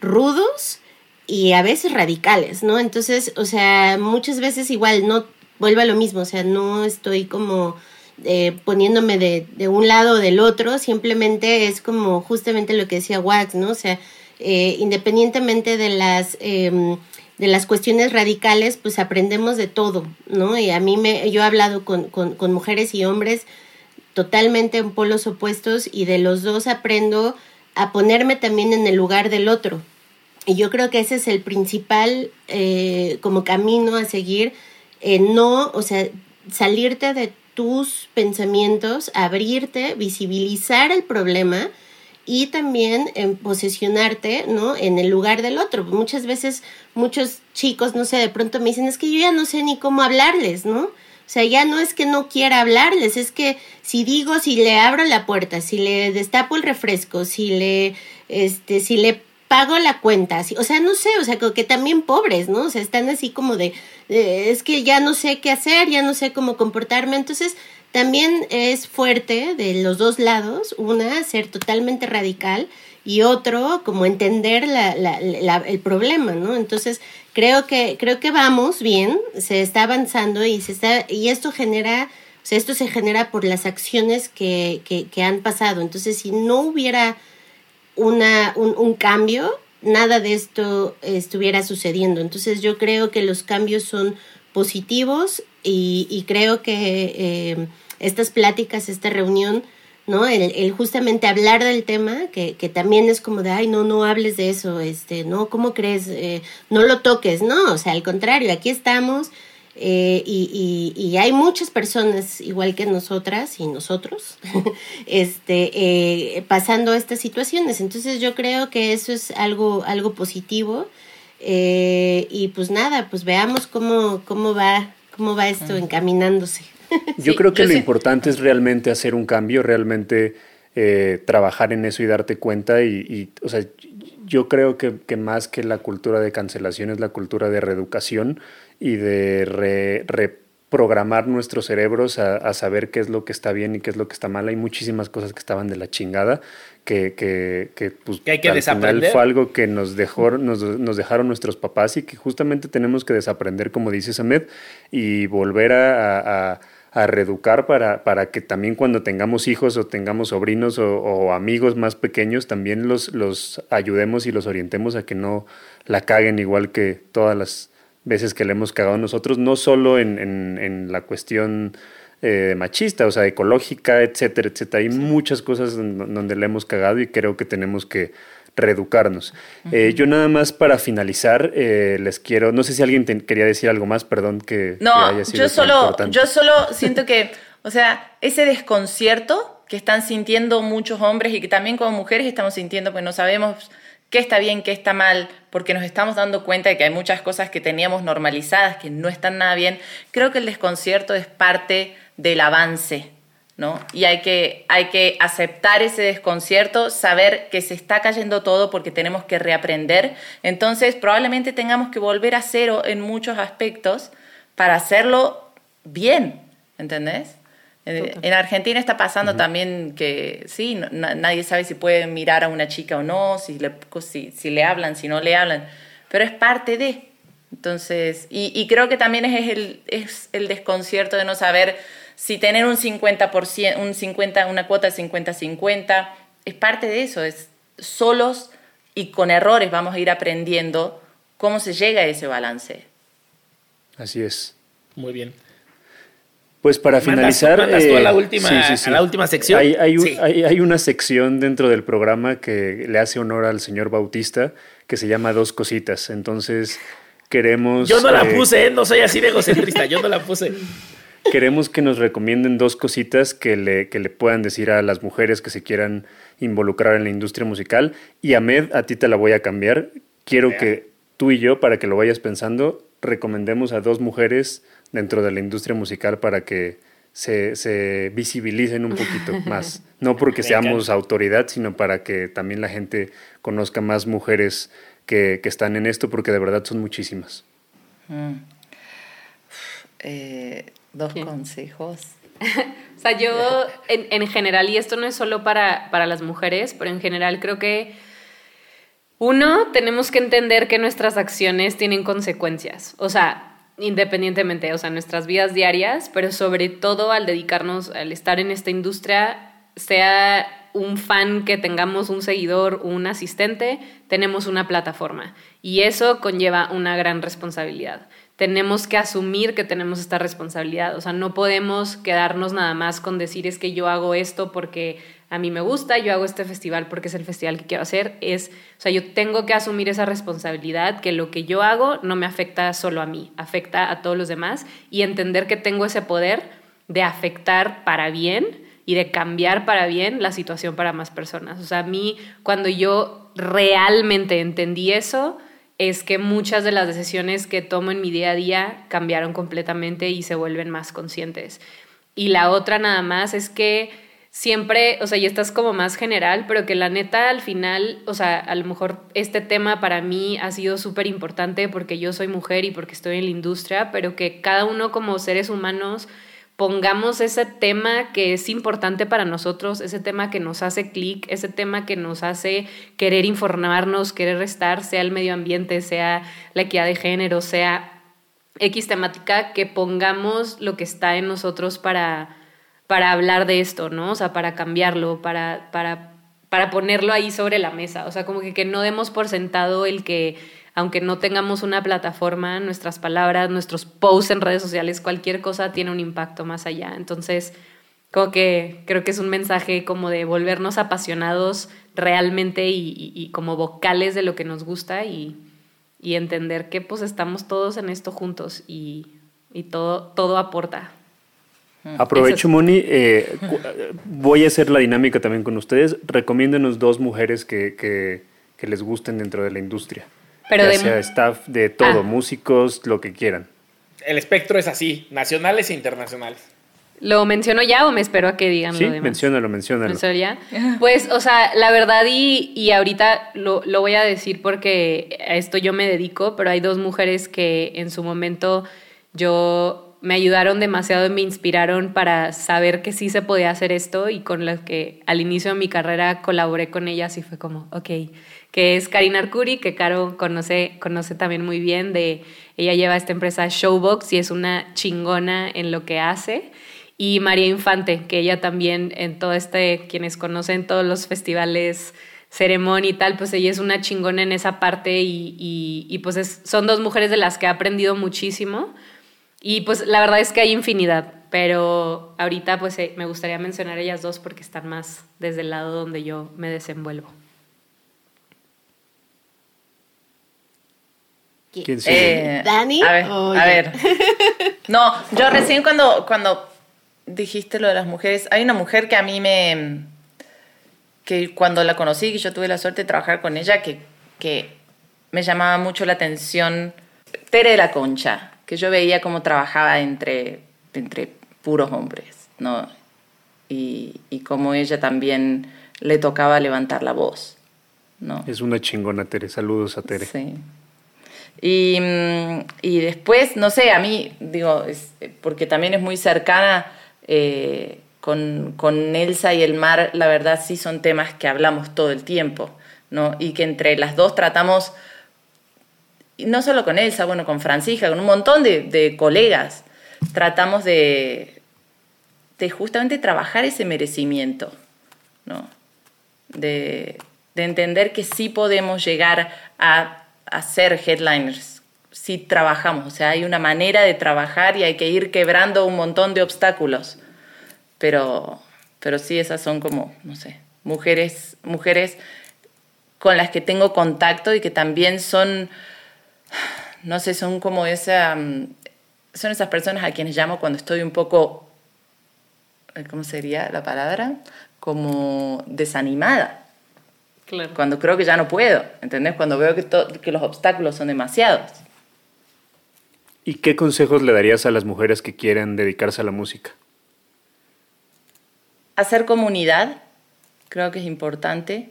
rudos y a veces radicales, ¿no? Entonces, o sea, muchas veces igual no vuelve a lo mismo, o sea, no estoy como eh, poniéndome de, un lado o del otro, simplemente es como justamente lo que decía Wax, ¿no? O sea, eh, independientemente de las... Eh, de las cuestiones radicales, pues aprendemos de todo, ¿no? Y a mí me, yo he hablado con, con, con mujeres y hombres totalmente en polos opuestos y de los dos aprendo a ponerme también en el lugar del otro. Y yo creo que ese es el principal eh, como camino a seguir, no, o sea, salirte de tus pensamientos, abrirte, visibilizar el problema y también en posicionarte, ¿no? En el lugar del otro. Muchas veces muchos chicos, no sé, de pronto me dicen, es que yo ya no sé ni cómo hablarles, ¿no? O sea, ya no es que no quiera hablarles, es que si digo, si le abro la puerta, si le destapo el refresco, si le, este, si le pago la cuenta, o sea, no sé, o sea, que también pobres, ¿no? O sea, están así como de, es que ya no sé qué hacer, ya no sé cómo comportarme, entonces también es fuerte de los dos lados, una, ser totalmente radical y otro, como entender la, la, el problema, ¿no? Entonces, creo que, creo que vamos bien, se está avanzando y, se está, y esto genera, o sea, esto se genera por las acciones que, que, que han pasado. Entonces, si no hubiera una, un, cambio, nada de esto estuviera sucediendo. Entonces yo creo que los cambios son positivos y, creo que eh, estas pláticas, esta reunión, ¿no? El, justamente hablar del tema, que, que, también es como de, ay, no, no hables de eso, este, no, ¿cómo crees? Eh, no lo toques, no, o sea, al contrario, aquí estamos, eh, y, y, hay muchas personas igual que nosotras y nosotros (laughs) este, eh, pasando estas situaciones. Entonces yo creo que eso es algo, algo positivo. Eh, y pues nada, pues veamos cómo, cómo, va, cómo va esto encaminándose. (laughs) Yo creo que lo importante es realmente hacer un cambio, realmente trabajar en eso y darte cuenta. Y, y o sea, yo creo que, que, más que la cultura de cancelación es la cultura de reeducación y de reprogramar nuestros cerebros a, saber qué es lo que está bien y qué es lo que está mal. Hay muchísimas cosas que estaban de la chingada que, que, que, pues, hay que al final fue algo que nos, dejó, nos, nos, dejaron nuestros papás y que justamente tenemos que desaprender, como dice Samed, y volver a, a a reeducar para, para que también cuando tengamos hijos o tengamos sobrinos o, o, amigos más pequeños, también los, los ayudemos y los orientemos a que no la caguen igual que todas las veces que le hemos cagado nosotros, no solo en, en, la cuestión eh, machista, o sea, ecológica, etcétera, etcétera. Hay muchas cosas donde le hemos cagado y creo que tenemos que reeducarnos. Eh, yo nada más para finalizar, eh, les quiero, no sé si alguien quería decir algo más, perdón que, no, haya sido yo solo, yo solo siento que, o sea, ese desconcierto que están sintiendo muchos hombres y que también como mujeres estamos sintiendo, pues no sabemos qué está bien, qué está mal, porque nos estamos dando cuenta de que hay muchas cosas que teníamos normalizadas que no están nada bien, creo que el desconcierto es parte del avance, ¿no? Y hay que, hay que aceptar ese desconcierto, saber que se está cayendo todo porque tenemos que reaprender. Entonces, probablemente tengamos que volver a cero en muchos aspectos para hacerlo bien, ¿entendés? En Argentina está pasando también que sí, nadie sabe si puede mirar a una chica o no, si le, si, le hablan, si no le hablan, pero es parte de. Entonces, y, creo que también es el, es el desconcierto de no saber si tener un 50%, un 50, una cuota de 50-50, es parte de eso, es solos y con errores vamos a ir aprendiendo cómo se llega a ese balance. Así es. Muy bien. Pues para finalizar. a, la eh, última, la última sección. Hay, una sección dentro del programa que le hace honor al señor Bautista que se llama Dos Cositas. Entonces, queremos. Yo no la eh, puse, ¿eh? no soy así de egocentrista, yo no la puse. Queremos que nos recomienden dos cositas que le, que le puedan decir a las mujeres que se quieran involucrar en la industria musical. Y Ahmed, a ti te la voy a cambiar. Quiero que tú y yo, para que lo vayas pensando, recomendemos a dos mujeres dentro de la industria musical para que se, se visibilicen un poquito (laughs) más. No porque seamos autoridad, sino para que también la gente conozca más mujeres que, que están en esto, porque de verdad son muchísimas. Mm. Eh, dos consejos. (laughs) o sea, yo en, en, general, y esto no es solo para, para las mujeres, pero en general creo que uno, tenemos que entender que nuestras acciones tienen consecuencias. O sea, independientemente, o sea, nuestras vidas diarias, pero sobre todo al dedicarnos, al estar en esta industria, sea un fan que tengamos un seguidor o un asistente, tenemos una plataforma y eso conlleva una gran responsabilidad. Tenemos que asumir que tenemos esta responsabilidad, o sea, no podemos quedarnos nada más con decir es que yo hago esto porque a mí me gusta, yo hago este festival porque es el festival que quiero hacer, es, o sea, yo tengo que asumir esa responsabilidad, que lo que yo hago no me afecta solo a mí, afecta a todos los demás y entender que tengo ese poder de afectar para bien y de cambiar para bien la situación para más personas. O sea, a mí cuando yo realmente entendí eso, es que muchas de las decisiones que tomo en mi día a día cambiaron completamente y se vuelven más conscientes. Y la otra nada más es que siempre, o sea, y esta es como más general, pero que la neta al final, o sea, a lo mejor este tema para mí ha sido súper importante porque yo soy mujer y porque estoy en la industria, pero que cada uno como seres humanos pongamos ese tema que es importante para nosotros, ese tema que nos hace clic, ese tema que nos hace querer informarnos, querer estar, sea el medio ambiente, sea la equidad de género, sea X temática, que pongamos lo que está en nosotros para, para hablar de esto, ¿no? O sea, para cambiarlo, para, para, para ponerlo ahí sobre la mesa. O sea, como que, que no demos por sentado el que aunque no tengamos una plataforma, nuestras palabras, nuestros posts en redes sociales, cualquier cosa tiene un impacto más allá. Entonces, como que creo que es un mensaje como de volvernos apasionados realmente y, como vocales de lo que nos gusta y, entender que pues estamos todos en esto juntos y, todo, todo aporta. Aprovecho, Moni. Eh, voy a hacer la dinámica también con ustedes. Recomiéndenos dos mujeres que, que les gusten dentro de la industria. Pero ya sea staff de todo, ah. músicos, lo que quieran. El espectro es así, nacionales e internacionales. ¿Lo menciono ya o me espero a que digan sí, lo demás? menciónalo, menciónalo. ya? Pues, o sea, la verdad y, y ahorita lo, lo, voy a decir porque a esto yo me dedico, pero hay dos mujeres que en su momento yo me ayudaron demasiado y me inspiraron para saber que sí se podía hacer esto y con las que al inicio de mi carrera colaboré con ellas y fue como, ok, que es Karina Arcuri, que Caro conoce, conoce también muy bien. De, ella lleva esta empresa Showbox y es una chingona en lo que hace. Y María Infante, que ella también en todo este, quienes conocen todos los festivales, ceremonia y tal, pues ella es una chingona en esa parte y, y, pues son dos mujeres de las que he aprendido muchísimo. Y pues la verdad es que hay infinidad, pero ahorita pues eh, me gustaría mencionar ellas dos porque están más desde el lado donde yo me desenvuelvo. Eh, ¿Dani? A ver, (laughs) No, yo recién cuando, cuando dijiste lo de las mujeres, hay una mujer que a mí me... que cuando la conocí, que yo tuve la suerte de trabajar con ella, que, que me llamaba mucho la atención, Tere de la Concha, que yo veía cómo trabajaba entre, entre puros hombres, ¿no? Y, y cómo ella también le tocaba levantar la voz, ¿no? Es una chingona, Tere. Saludos a Tere. Sí. Y, y, después, no sé, a mí, digo, porque también es muy cercana eh, con, con, Elsa y el mar, la verdad sí son temas que hablamos todo el tiempo, ¿no? Y que entre las dos tratamos, no solo con Elsa, bueno, con Francisca, con un montón de, de colegas, tratamos de, de justamente trabajar ese merecimiento, ¿no? De, de entender que sí podemos llegar a hacer headliners si trabajamos. O sea, hay una manera de trabajar y hay que ir quebrando un montón de obstáculos. Pero, pero sí, esas son como, no sé, mujeres, mujeres con las que tengo contacto y que también son, no sé, son como esa, mm, son esas personas a quienes llamo cuando estoy un poco, ¿cómo sería la palabra? Como desanimada. Cuando creo que ya no puedo, ¿entendés? Cuando veo que, que los obstáculos son demasiados. ¿Y qué consejos le darías a las mujeres que quieren dedicarse a la música? Hacer comunidad, creo que es importante.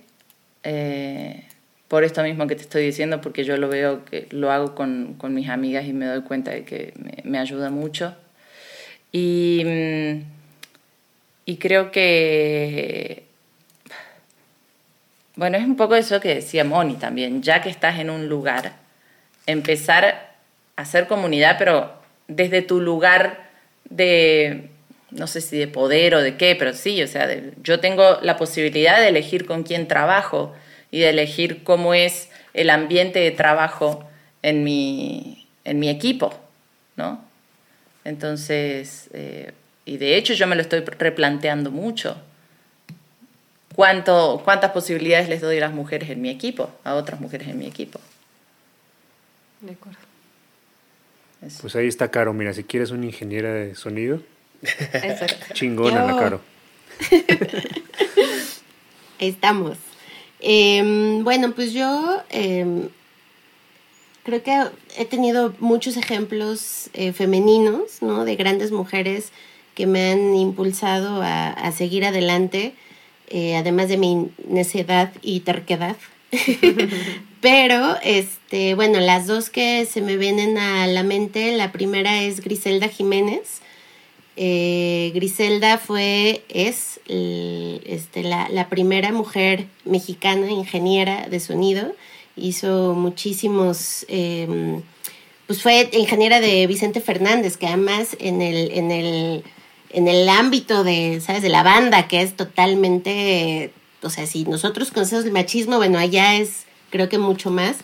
Eh, por esto mismo que te estoy diciendo, porque yo lo veo, que lo hago con, con mis amigas y me doy cuenta de que me, me ayuda mucho. Y, mm, y creo que bueno, es un poco eso que decía Moni también, ya que estás en un lugar, empezar a hacer comunidad, pero desde tu lugar de, no sé si de poder o de qué, pero sí, o sea, yo tengo la posibilidad de elegir con quién trabajo y de elegir cómo es el ambiente de trabajo en mi, en mi equipo, ¿no? Entonces, eh, y de hecho yo me lo estoy replanteando mucho cuánto, cuántas posibilidades les doy a las mujeres en mi equipo, a otras mujeres en mi equipo. De acuerdo. Pues ahí está Caro, mira, si quieres una ingeniera de sonido. Chingona la Caro. (laughs) Estamos. Em, bueno, pues yo em, creo que he tenido muchos ejemplos eh, femeninos, ¿no? De grandes mujeres que me han impulsado a, seguir adelante, eh, además de mi necedad y terquedad. (laughs) Pero, este, bueno, las dos que se me vienen a la mente, la primera es Griselda Jiménez. Eh, Griselda fue, es este, la, la, primera mujer mexicana ingeniera de sonido. Hizo muchísimos, em, pues fue ingeniera de Vicente Fernández, que además en el, en el, en el ámbito de, ¿sabes? De la banda, que es totalmente o sea, si nosotros conocemos el machismo, bueno, allá es creo que mucho más.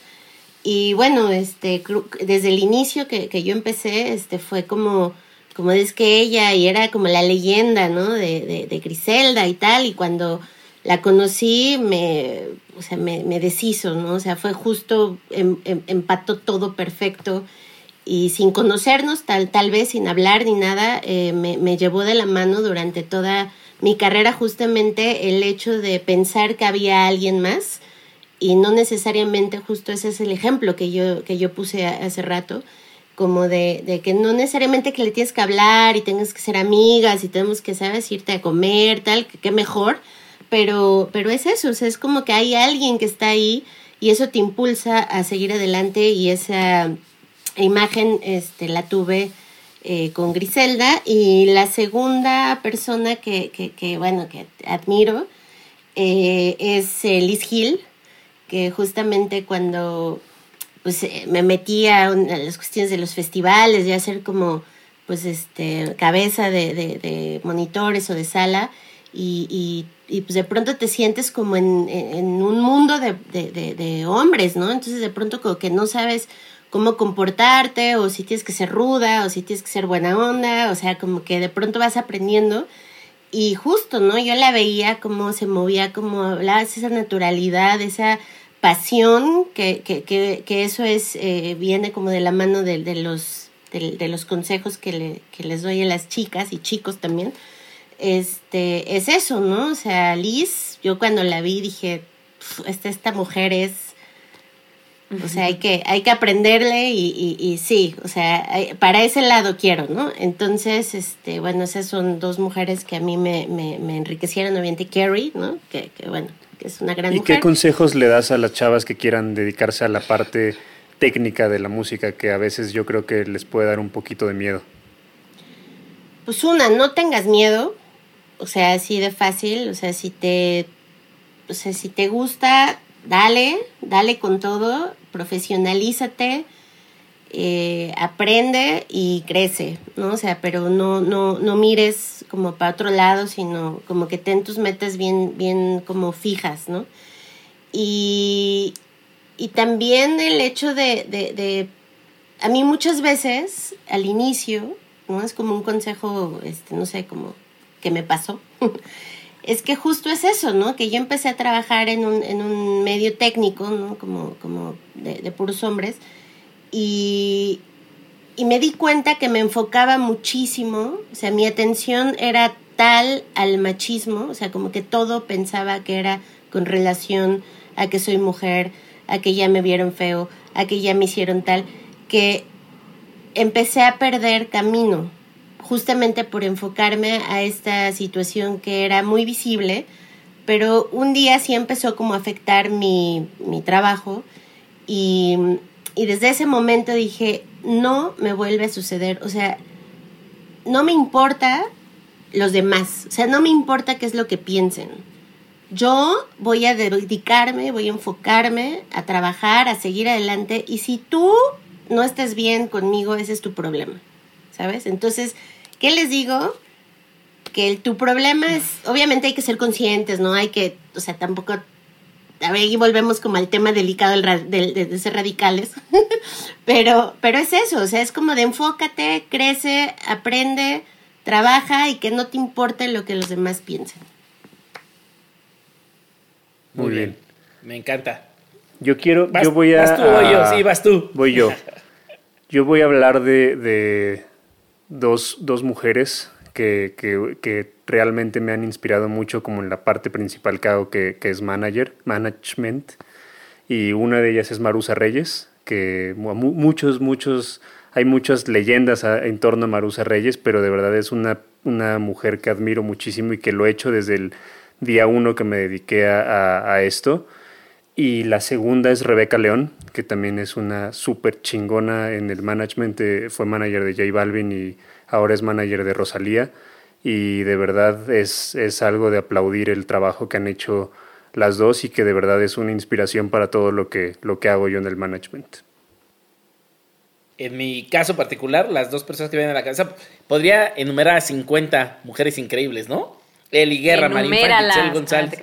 Y bueno, este, desde el inicio que, que yo empecé, este, fue como, como es que ella, y era como la leyenda, ¿no? De, de, Griselda y tal, y cuando la conocí, me, o sea, me, me deshizo, ¿no? O sea, fue justo, em, em, empató todo perfecto y sin conocernos, tal, tal vez sin hablar ni nada, eh, me, me llevó de la mano durante toda mi carrera justamente el hecho de pensar que había alguien más y no necesariamente justo ese es el ejemplo que yo, que yo puse hace rato, como de, de, que no necesariamente que le tienes que hablar y tengas que ser amigas y tenemos que, sabes, irte a comer, tal, que, que mejor, pero, pero es eso, o sea, es como que hay alguien que está ahí y eso te impulsa a seguir adelante y esa imagen este, la tuve eh, con Griselda y la segunda persona que, que, bueno, que admiro eh, es eh, Liz Hill, que justamente cuando pues me metí a, las cuestiones de los festivales y a ser como pues este cabeza de, de, monitores o de sala y, y, pues de pronto te sientes como en, un mundo de, de, hombres, ¿no? Entonces de pronto como que no sabes cómo comportarte o si tienes que ser ruda o si tienes que ser buena onda, o sea, como que de pronto vas aprendiendo y justo, ¿no? Yo la veía como se movía, como hablaba esa naturalidad, esa pasión, que, que, que, eso es, eh, viene como de la mano de, de los, de, los consejos que, le, que les doy a las chicas y chicos también. Este, es eso, ¿no? O sea, Liz, yo cuando la vi dije, esta, esta mujer es o sea, hay que, hay que aprenderle y, y, sí, o sea, para ese lado quiero, ¿no? Entonces, este, bueno, esas son dos mujeres que a mí me, me, me enriquecieron, obviamente Carrie, ¿no? Que, que, bueno, que es una gran ¿Y qué consejos le das a las chavas que quieran dedicarse a la parte técnica de la música que a veces yo creo que les puede dar un poquito de miedo? Pues una, no tengas miedo, o sea, así de fácil, o sea, si te, o sea, si te gusta, dale, dale con todo, profesionalízate, eh, aprende y crece, ¿no? O sea, pero no, no, no mires como para otro lado, sino como que ten tus metas bien, bien como fijas, ¿no? Y, y también el hecho de, de, de, a mí muchas veces al inicio, ¿no? Es como un consejo, este, no sé, como que me pasó. (laughs) es que justo es eso, ¿no? Que yo empecé a trabajar en un, en un medio técnico, ¿no? Como, como de, puros hombres, y, y me di cuenta que me enfocaba muchísimo, o sea, mi atención era tal al machismo, o sea, como que todo pensaba que era con relación a que soy mujer, a que ya me vieron feo, a que ya me hicieron tal, que empecé a perder camino, justamente por enfocarme a esta situación que era muy visible, pero un día sí empezó como a afectar mi, mi trabajo y, y desde ese momento dije, no me vuelve a suceder, o sea, no me importa los demás, o sea, no me importa qué es lo que piensen. Yo voy a dedicarme, voy a enfocarme a trabajar, a seguir adelante y si tú no estás bien conmigo, ese es tu problema, ¿sabes? Entonces, ¿Qué les digo? Que tu problema es, obviamente hay que ser conscientes, ¿no? Hay que, o sea, tampoco, a ver, y volvemos como al tema delicado de, ser radicales, (laughs) pero, pero es eso, o sea, es como de enfócate, crece, aprende, trabaja y que no te importe lo que los demás piensen. Muy bien. Me encanta. Yo quiero, yo voy a... Vas tú, voy yo, sí, vas tú. Voy yo. (laughs) Yo voy a hablar de, dos, dos mujeres que, que, que, realmente me han inspirado mucho como en la parte principal que hago, que, es manager, management. Y una de ellas es Marusa Reyes, que muchos, muchos, hay muchas leyendas en torno a Marusa Reyes, pero de verdad es una, una mujer que admiro muchísimo y que lo he hecho desde el día uno que me dediqué a, a esto. Y la segunda es Rebeca León, que también es una súper chingona en el management, fue manager de J Balvin y ahora es manager de Rosalía. Y de verdad es, es algo de aplaudir el trabajo que han hecho las dos y que de verdad es una inspiración para todo lo que, lo que hago yo en el management. En mi caso particular, las dos personas que vienen a la casa, podría enumerar a 50 mujeres increíbles, ¿no? Eli Guerra, Marín González.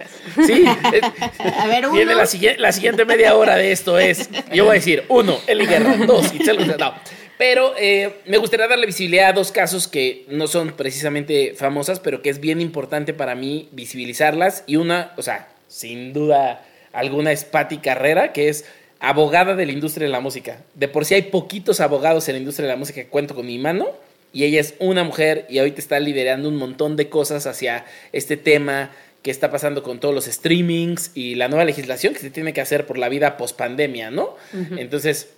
Sí, (laughs) a ver, uno. Viene la, la, siguiente media hora de esto es, yo voy a decir, uno, Eli Guerra, dos, Itzel González. No. Pero eh, me gustaría darle visibilidad a dos casos que no son precisamente famosas, pero que es bien importante para mí visibilizarlas. Y una, o sea, sin duda alguna es Patti Carrera, que es abogada de la industria de la música. De por sí hay poquitos abogados en la industria de la música que cuento con mi mano y ella es una mujer y ahorita está liderando un montón de cosas hacia este tema que está pasando con todos los streamings y la nueva legislación que se tiene que hacer por la vida post pandemia, ¿no? Entonces,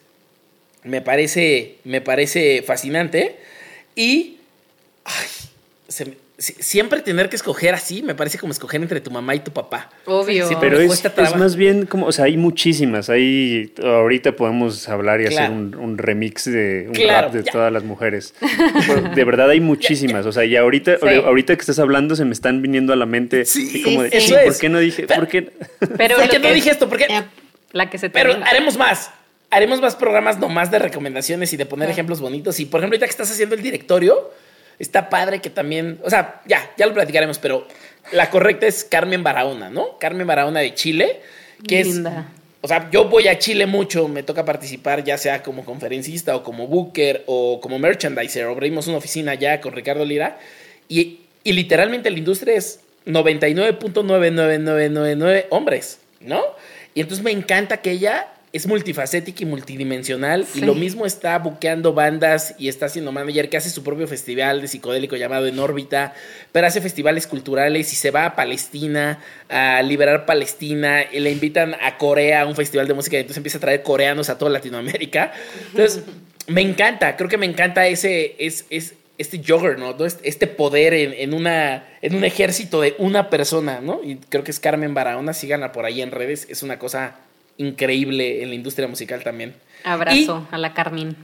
me parece, me parece fascinante y ay, se, siempre tener que escoger así me parece como escoger entre tu mamá y tu papá. Obvio. pero es, más bien como, o sea, hay muchísimas. Hay, ahorita podemos hablar y hacer un, remix de un rap de todas las mujeres. (laughs) de verdad hay muchísimas. O sea, y ahorita, ahorita que estás hablando se me están viniendo a la mente. Sí, como de, ¿por qué no dije? Pero, ¿Por qué, (laughs) pero ¿por qué no dije esto? Porque la que se Pero haremos más. Haremos más programas nomás de recomendaciones y de poner ejemplos bonitos. Y por ejemplo, ahorita que estás haciendo el directorio, Está padre que también, o sea, ya, ya lo platicaremos, pero la correcta es Carmen Barahona, ¿no? Carmen Barahona de Chile, que Linda. es... O sea, yo voy a Chile mucho, me toca participar ya sea como conferencista o como booker o como merchandiser. Abrimos una oficina ya con Ricardo Lira y, y literalmente la industria es 99.99999 hombres, ¿no? Y entonces me encanta que ella es multifacética y multidimensional. Y lo mismo está buqueando bandas y está haciendo manager que hace su propio festival de psicodélico llamado En órbita, pero hace festivales culturales y se va a Palestina a liberar Palestina. Y le invitan a Corea a un festival de música y entonces empieza a traer coreanos a toda Latinoamérica. Entonces, me encanta, creo que me encanta ese, es, es este juggernaut, ¿no? Este, poder en, una, en un ejército de una persona, ¿no? Y creo que es Carmen Barahona, síganla por ahí en redes, es una cosa increíble en la industria musical también. Abrazo a la Carmen.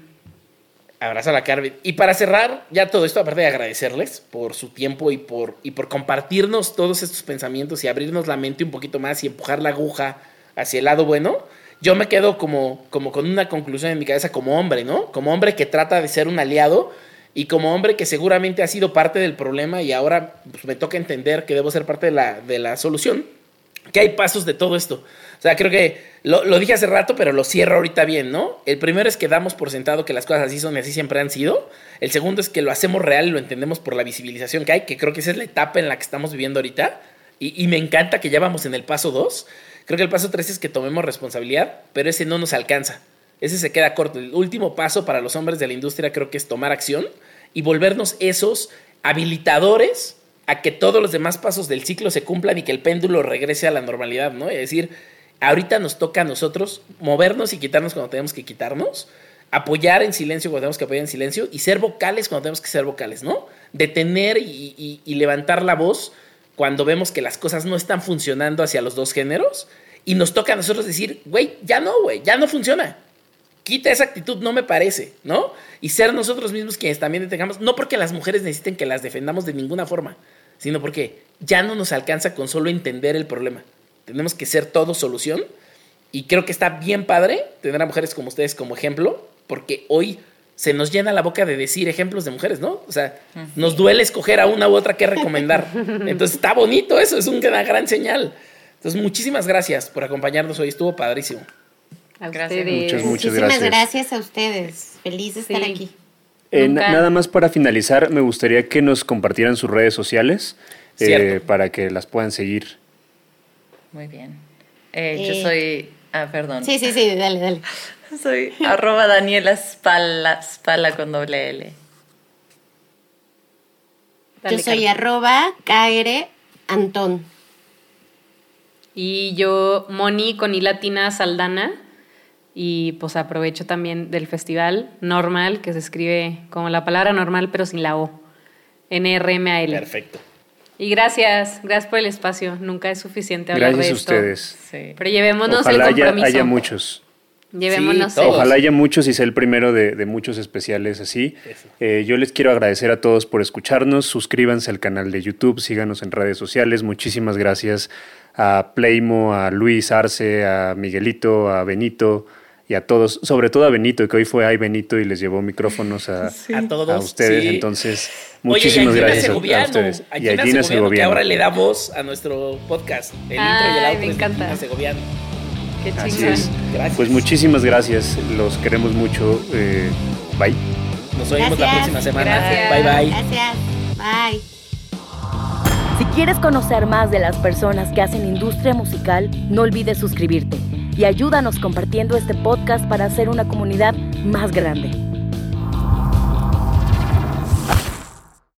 Abrazo a la Carmen. Y para cerrar ya todo esto, aparte de agradecerles por su tiempo y por, y por compartirnos todos estos pensamientos y abrirnos la mente un poquito más y empujar la aguja hacia el lado bueno, yo me quedo como, como con una conclusión en mi cabeza como hombre, ¿no? Como hombre que trata de ser un aliado y como hombre que seguramente ha sido parte del problema y ahora pues, me toca entender que debo ser parte de la, de la solución, que hay pasos de todo esto. Sea, creo que lo, dije hace rato, pero lo cierro ahorita bien, ¿no? El primero es que damos por sentado que las cosas así son y así siempre han sido. El segundo es que lo hacemos real y lo entendemos por la visibilización que hay, que creo que esa es la etapa en la que estamos viviendo ahorita. Y, me encanta que ya vamos en el paso dos. Creo que el paso tres es que tomemos responsabilidad, pero ese no nos alcanza. Ese se queda corto. El último paso para los hombres de la industria creo que es tomar acción y volvernos esos habilitadores a que todos los demás pasos del ciclo se cumplan y que el péndulo regrese a la normalidad, ¿no? Es decir, Ahorita nos toca a nosotros movernos y quitarnos cuando tenemos que quitarnos, apoyar en silencio cuando tenemos que apoyar en silencio y ser vocales cuando tenemos que ser vocales, ¿no? Detener y, y levantar la voz cuando vemos que las cosas no están funcionando hacia los dos géneros y nos toca a nosotros decir, güey, ya no, güey, ya no funciona. Quita esa actitud, no me parece, ¿no? Y ser nosotros mismos quienes también detengamos, no porque las mujeres necesiten que las defendamos de ninguna forma, sino porque ya no nos alcanza con solo entender el problema. Tenemos que ser todo solución. Y creo que está bien padre tener a mujeres como ustedes como ejemplo, porque hoy se nos llena la boca de decir ejemplos de mujeres, ¿no? O sea, nos duele escoger a una u otra que recomendar. Entonces está bonito eso, es una gran señal. Entonces, muchísimas gracias por acompañarnos hoy, estuvo padrísimo. gracias. Muchas, muchas Muchísimas gracias. a ustedes. Feliz de estar aquí. Eh, nada más para finalizar, me gustaría que nos compartieran sus redes sociales eh, para que las puedan seguir. Muy bien. Eh, yo eh, soy. Ah, perdón. Sí, sí, sí, dale, dale. (laughs) Soy arroba Daniela Spala, Spala con doble L. Yo soy arroba KR Antón. Y yo, Moni con I latina Saldana. Y pues aprovecho también del festival normal, que se escribe como la palabra normal, pero sin la O. N-R-M-A-L. Perfecto. Y gracias, gracias por el espacio. Nunca es suficiente hablar Gracias de a esto. ustedes. Sí. Pero llevémonos Ojalá el haya, compromiso. haya muchos. Llevémonos Sí. Ojalá haya muchos y sea el primero de, de muchos especiales así. Eh, yo les quiero agradecer a todos por escucharnos. Suscríbanse al canal de YouTube, síganos en redes sociales. Muchísimas gracias a Playmo, a Luis Arce, a Miguelito, a Benito y a todos, sobre todo a Benito, que hoy fue ahí Benito y les llevó micrófonos a, A todos. a ustedes. sí. Entonces, Oye, muchísimas y Gina gracias a- a, Segoviano, ustedes. A y a Gina Segoviano, que Segoviano. ahora le da voz a nuestro podcast. El intro y el outro me encanta. Gina Segoviano. Qué Así chingón. es. Gracias. Pues muchísimas gracias. Los queremos mucho. Eh, bye. Nos oímos la próxima semana. Gracias. Bye bye. Gracias. Bye. Si quieres conocer más de las personas que hacen industria musical, no olvides suscribirte y ayúdanos compartiendo este podcast para hacer una comunidad más grande.